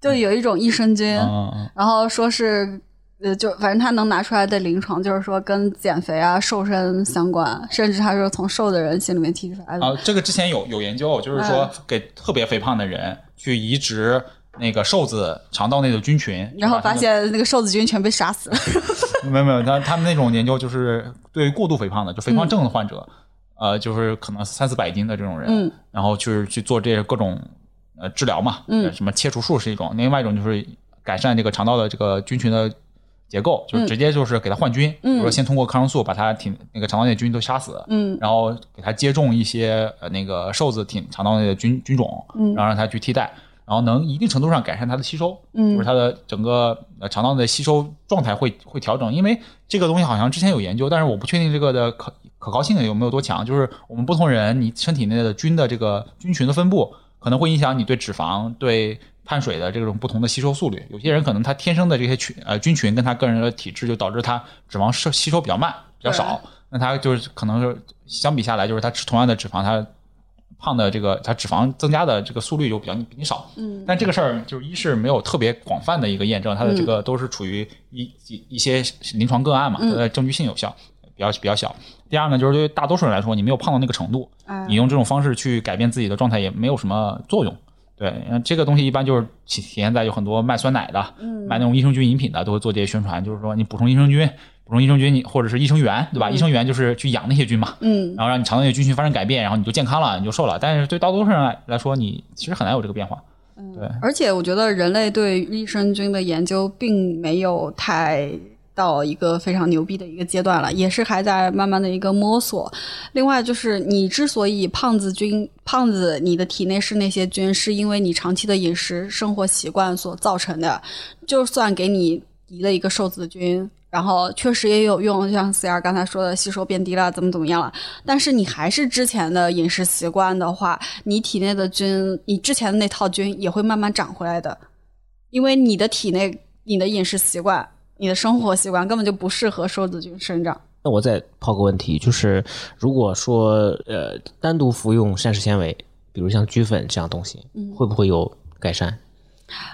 就有一种益生菌，嗯嗯然后说是。呃，就反正他能拿出来的临床，就是说跟减肥啊、瘦身相关，甚至他是从瘦的人心里面提出来的。啊，这个之前有有研究，就是说嗯给特别肥胖的人去移植那个瘦子肠道内的菌群，然后发现那个瘦子菌全被杀死了。没有没有，他他们那种研究就是对于过度肥胖的，就肥胖症的患者，呃，就是可能三四百斤的这种人，嗯然后去去做这些各种呃治疗嘛，什么切除术是一种，另外一种就是改善这个肠道的这个菌群的结构，就是直接就是给它换菌，比如说先通过抗生素把它体那个肠道内的菌都杀死，嗯然后给它接种一些呃那个瘦子体肠道内的菌菌种，嗯然后让它去替代，然后能一定程度上改善它的吸收，嗯就是它的整个呃肠道的吸收状态会会调整。因为这个东西好像之前有研究，但是我不确定这个的可可靠性有没有多强。就是我们不同人，你身体内的菌的这个菌群的分布，可能会影响你对脂肪、对碳水的这种不同的吸收速率。有些人可能他天生的这些群呃菌群跟他个人的体质，就导致他脂肪摄吸收比较慢，比较少。那他就是可能是相比下来，就是他吃同样的脂肪，他胖的这个他脂肪增加的这个速率就比较比你少。嗯但这个事儿就是一是没有特别广泛的一个验证，它的这个都是处于一一一些临床个案嘛，它的证据性有效比较比较小。第二呢，就是对于大多数人来说，你没有胖到那个程度，哎你用这种方式去改变自己的状态也没有什么作用。对，那这个东西一般就是体体现在有很多卖酸奶的、嗯卖那种益生菌饮品的，都会做这些宣传，就是说你补充益生菌，补充益生菌，你或者是益生元，对吧？益生元就是去养那些菌嘛，嗯然后让你肠道内的菌群发生改变，然后你就健康了，你就瘦了。但是对大多数人来来说，你其实很难有这个变化。对，而且我觉得人类对益生菌的研究并没有太到一个非常牛逼的一个阶段了，也是还在慢慢的一个摸索。另外就是你之所以胖子菌胖子你的体内是那些菌，是因为你长期的饮食生活习惯所造成的。就算给你移了一个瘦子菌。然后确实也有用，像 C R 刚才说的，吸收变低了，怎么怎么样了。但是你还是之前的饮食习惯的话，你体内的菌，你之前的那套菌也会慢慢长回来的，因为你的体内、你的饮食习惯、你的生活习惯根本就不适合瘦子菌生长。那我再抛个问题，就是如果说呃单独服用膳食纤维，比如像菊粉这样东西，会不会有改善？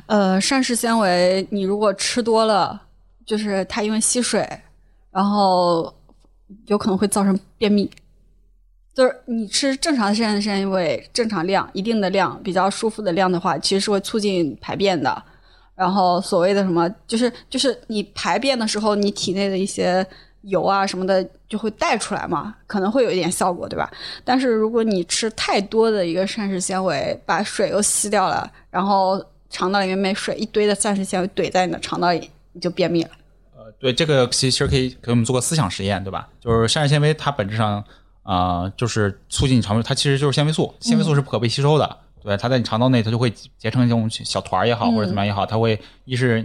呃，膳食纤维你如果吃多了，就是它因为吸水，然后有可能会造成便秘。就是你吃正常的膳食纤维，正常量、一定的量、比较舒服的量的话，其实是会促进排便的。然后所谓的什么，就是就是你排便的时候，你体内的一些油啊什么的就会带出来嘛，可能会有一点效果，对吧？但是如果你吃太多的一个膳食纤维，把水又吸掉了，然后肠道里面没水，一堆的膳食纤维怼在你的肠道里，你就便秘了。呃，对，这个其实可以给我们做个思想实验，对吧？就是膳食纤维它本质上啊、呃就是促进你肠胃，它其实就是纤维素，纤维素是不可被吸收的。对，它在你肠道内，它就会结成这种小团儿也好，或者怎么样也好，它会一是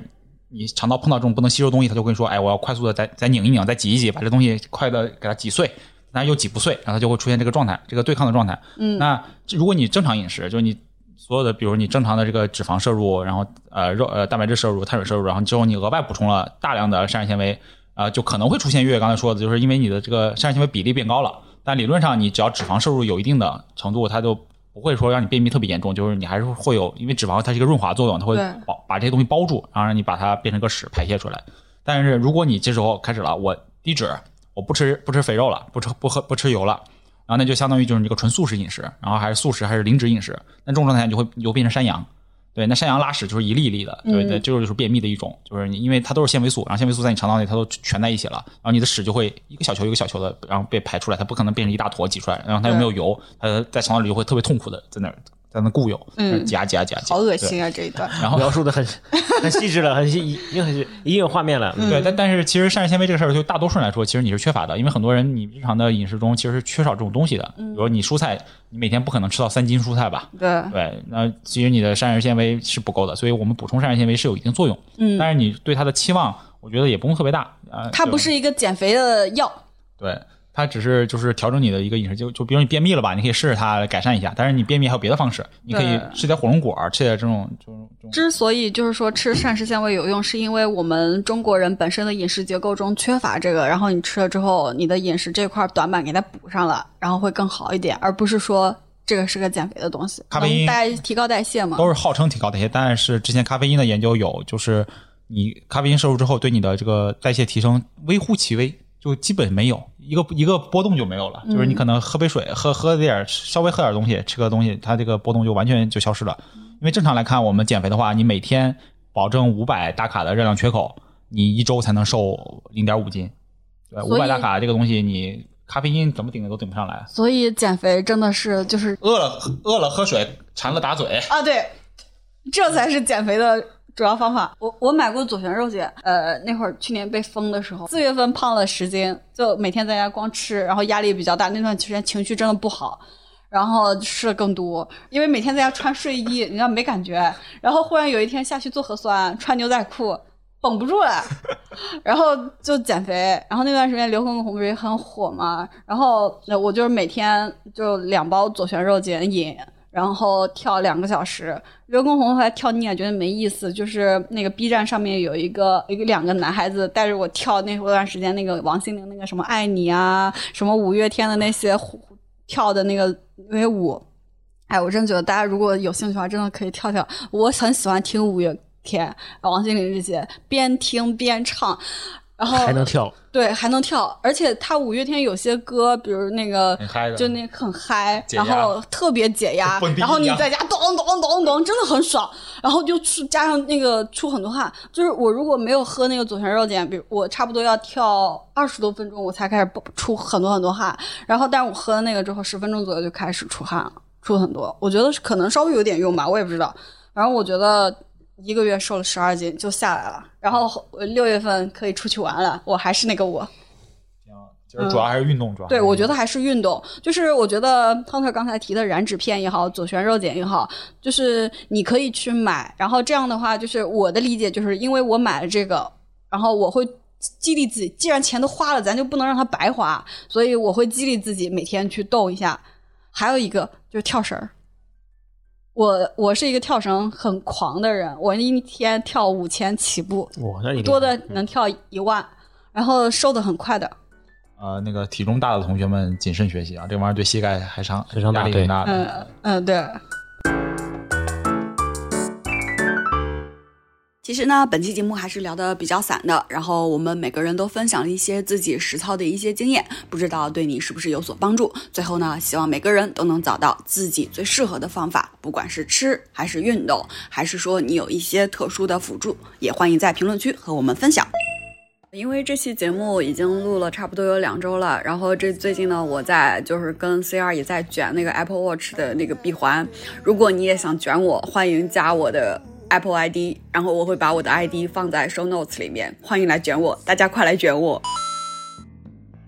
你肠道碰到这种不能吸收东西，它就跟你说，哎，我要快速的再再拧一拧，再挤一挤，把这东西快的给它挤碎，但是又挤不碎，然后它就会出现这个状态，这个对抗的状态。嗯，那如果你正常饮食，就是你所有的，比如你正常的这个脂肪摄入，然后呃肉呃蛋白质摄入、碳水摄入，然后之后你额外补充了大量的膳食纤维，啊、就可能会出现月月刚才说的，就是因为你的这个膳食纤维比例变高了，但理论上你只要脂肪摄入有一定的程度，它就不会说让你便秘特别严重，就是你还是会有，因为脂肪它是一个润滑作用，它会对包把这些东西包住，然后让你把它变成个屎排泄出来。但是如果你这时候开始了，我低脂，我不吃不吃肥肉了，不吃不喝不吃油了。然后那就相当于就是你这个纯素食饮食，然后还是素食还是零脂饮食，那这种状态下你就会你就变成山羊，对，那山羊拉屎就是一粒一粒的，对对，这就是便秘的一种，就是你因为它都是纤维素，然后纤维素在你肠道内它都全在一起了，然后你的屎就会一个小球一个小球的，然后被排出来，它不可能变成一大坨挤出来，然后它又没有油，它在肠道里就会特别痛苦的在那儿在那固有，嗯挤啊挤啊挤啊，挤好恶心啊这一段。然后描述的很很细致了，很细，已经很已经有画面了。嗯对，但但是其实膳食纤维这个事儿，对大多数人来说，其实你是缺乏的，因为很多人你日常的饮食中其实是缺少这种东西的。比如你蔬菜，你每天不可能吃到三斤蔬菜吧？对，对，那其实你的膳食纤维是不够的，所以我们补充膳食纤维是有一定作用。嗯，但是你对它的期望，我觉得也不用特别大啊。就它不是一个减肥的药。对，它只是就是调整你的一个饮食，就就比如你便秘了吧，你可以试试它来改善一下。但是你便秘还有别的方式，你可以吃点火龙果，吃点这种这种这种。之所以就是说吃膳食纤维有用，是因为我们中国人本身的饮食结构中缺乏这个，然后你吃了之后，你的饮食这块短板给它补上了，然后会更好一点，而不是说这个是个减肥的东西，咖啡因能代提高代谢嘛。都是号称提高代谢，但是之前咖啡因的研究有，就是你咖啡因摄入之后，对你的这个代谢提升微乎其微，就基本没有一个一个波动就没有了。就是你可能喝杯水，喝喝点稍微喝点东西，吃个东西，它这个波动就完全就消失了。因为正常来看，我们减肥的话，你每天保证五百大卡的热量缺口，你一周才能瘦零点五斤。对，五百大卡这个东西，你咖啡因怎么顶都顶不上来。所以减肥真的是就是饿了饿了喝水，馋了打嘴。啊，对，这才是减肥的主要方法。我我买过左旋肉碱，呃，那会儿去年被封的时候，四月份胖了十斤，就每天在家光吃，然后压力比较大，那段时间情绪真的不好。然后吃的更多，因为每天在家穿睡衣，你知道没感觉。然后忽然有一天下去做核酸，穿牛仔裤，绷不住了，然后就减肥。然后那段时间流行红不是也很火嘛，然后呃我就是每天就两包左旋肉碱饮，然后跳两个小时。刘畊宏后来跳腻了，觉得没意思。就是那个 B 站上面有一个一个两个男孩子带着我跳那段时间那个王心凌那个什么爱你啊，什么五月天的那些跳的那个那些舞。哎，我真觉得大家如果有兴趣的话，真的可以跳跳。我很喜欢听五月天、王心凌这些，边听边唱，然后还能跳，对，还能跳，而且他五月天有些歌，比如那个就那个很嗨，然后特别解压然后你在家咚咚咚咚，真的很爽，然后就出加上那个出很多汗，就是我如果没有喝那个左旋肉碱，比如我差不多要跳二十多分钟，我才开始蹦出很多很多汗，然后但是我喝了那个之后，十分钟左右就开始出汗了，出很多，我觉得可能稍微有点用吧，我也不知道，反正我觉得。一个月瘦了十二斤就下来了，然后呃六月份可以出去玩了，我还是那个我。就是主要还是运动，主要还对，我觉得还是运动。就是我觉得汤特刚才提的燃脂片也好，左旋肉碱也好，就是你可以去买。然后这样的话，就是我的理解，就是因为我买了这个，然后我会激励自己，既然钱都花了，咱就不能让它白花，所以我会激励自己每天去动一下。还有一个就是跳绳儿。我我是一个跳绳很狂的人，我一天跳五千起步，哇，那你多的能跳一万，然后瘦的很快的。呃，那个体重大的同学们谨慎学习啊，这玩意儿对膝盖还伤非常大压力很大的。嗯嗯，对。其实呢，本期节目还是聊得比较散的，然后我们每个人都分享了一些自己实操的一些经验，不知道对你是不是有所帮助。最后呢，希望每个人都能找到自己最适合的方法，不管是吃还是运动，还是说你有一些特殊的辅助，也欢迎在评论区和我们分享。因为这期节目已经录了差不多有两周了，然后这最近呢，我在就是跟 C R 也在卷那个 Apple Watch 的那个闭环。如果你也想卷我，欢迎加我的 Apple ID，然后我会把我的 ID 放在 Show Notes 里面，欢迎来卷我，大家快来卷我！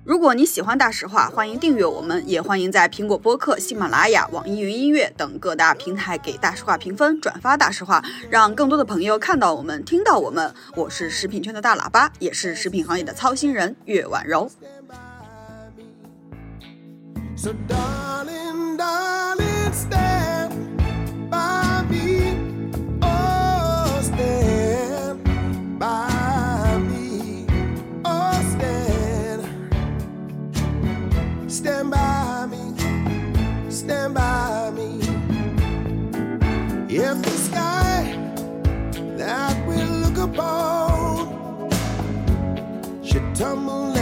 如果你喜欢大实话，欢迎订阅我们，也欢迎在苹果播客、喜马拉雅、网易云音乐等各大平台给大实话评分、转发大实话，让更多的朋友看到我们、听到我们。我是食品圈的大喇叭，也是食品行业的操心人岳婉柔。So darling, darling, stand by me. Stand by me. Stand by me. If the sky that we look upon should tumble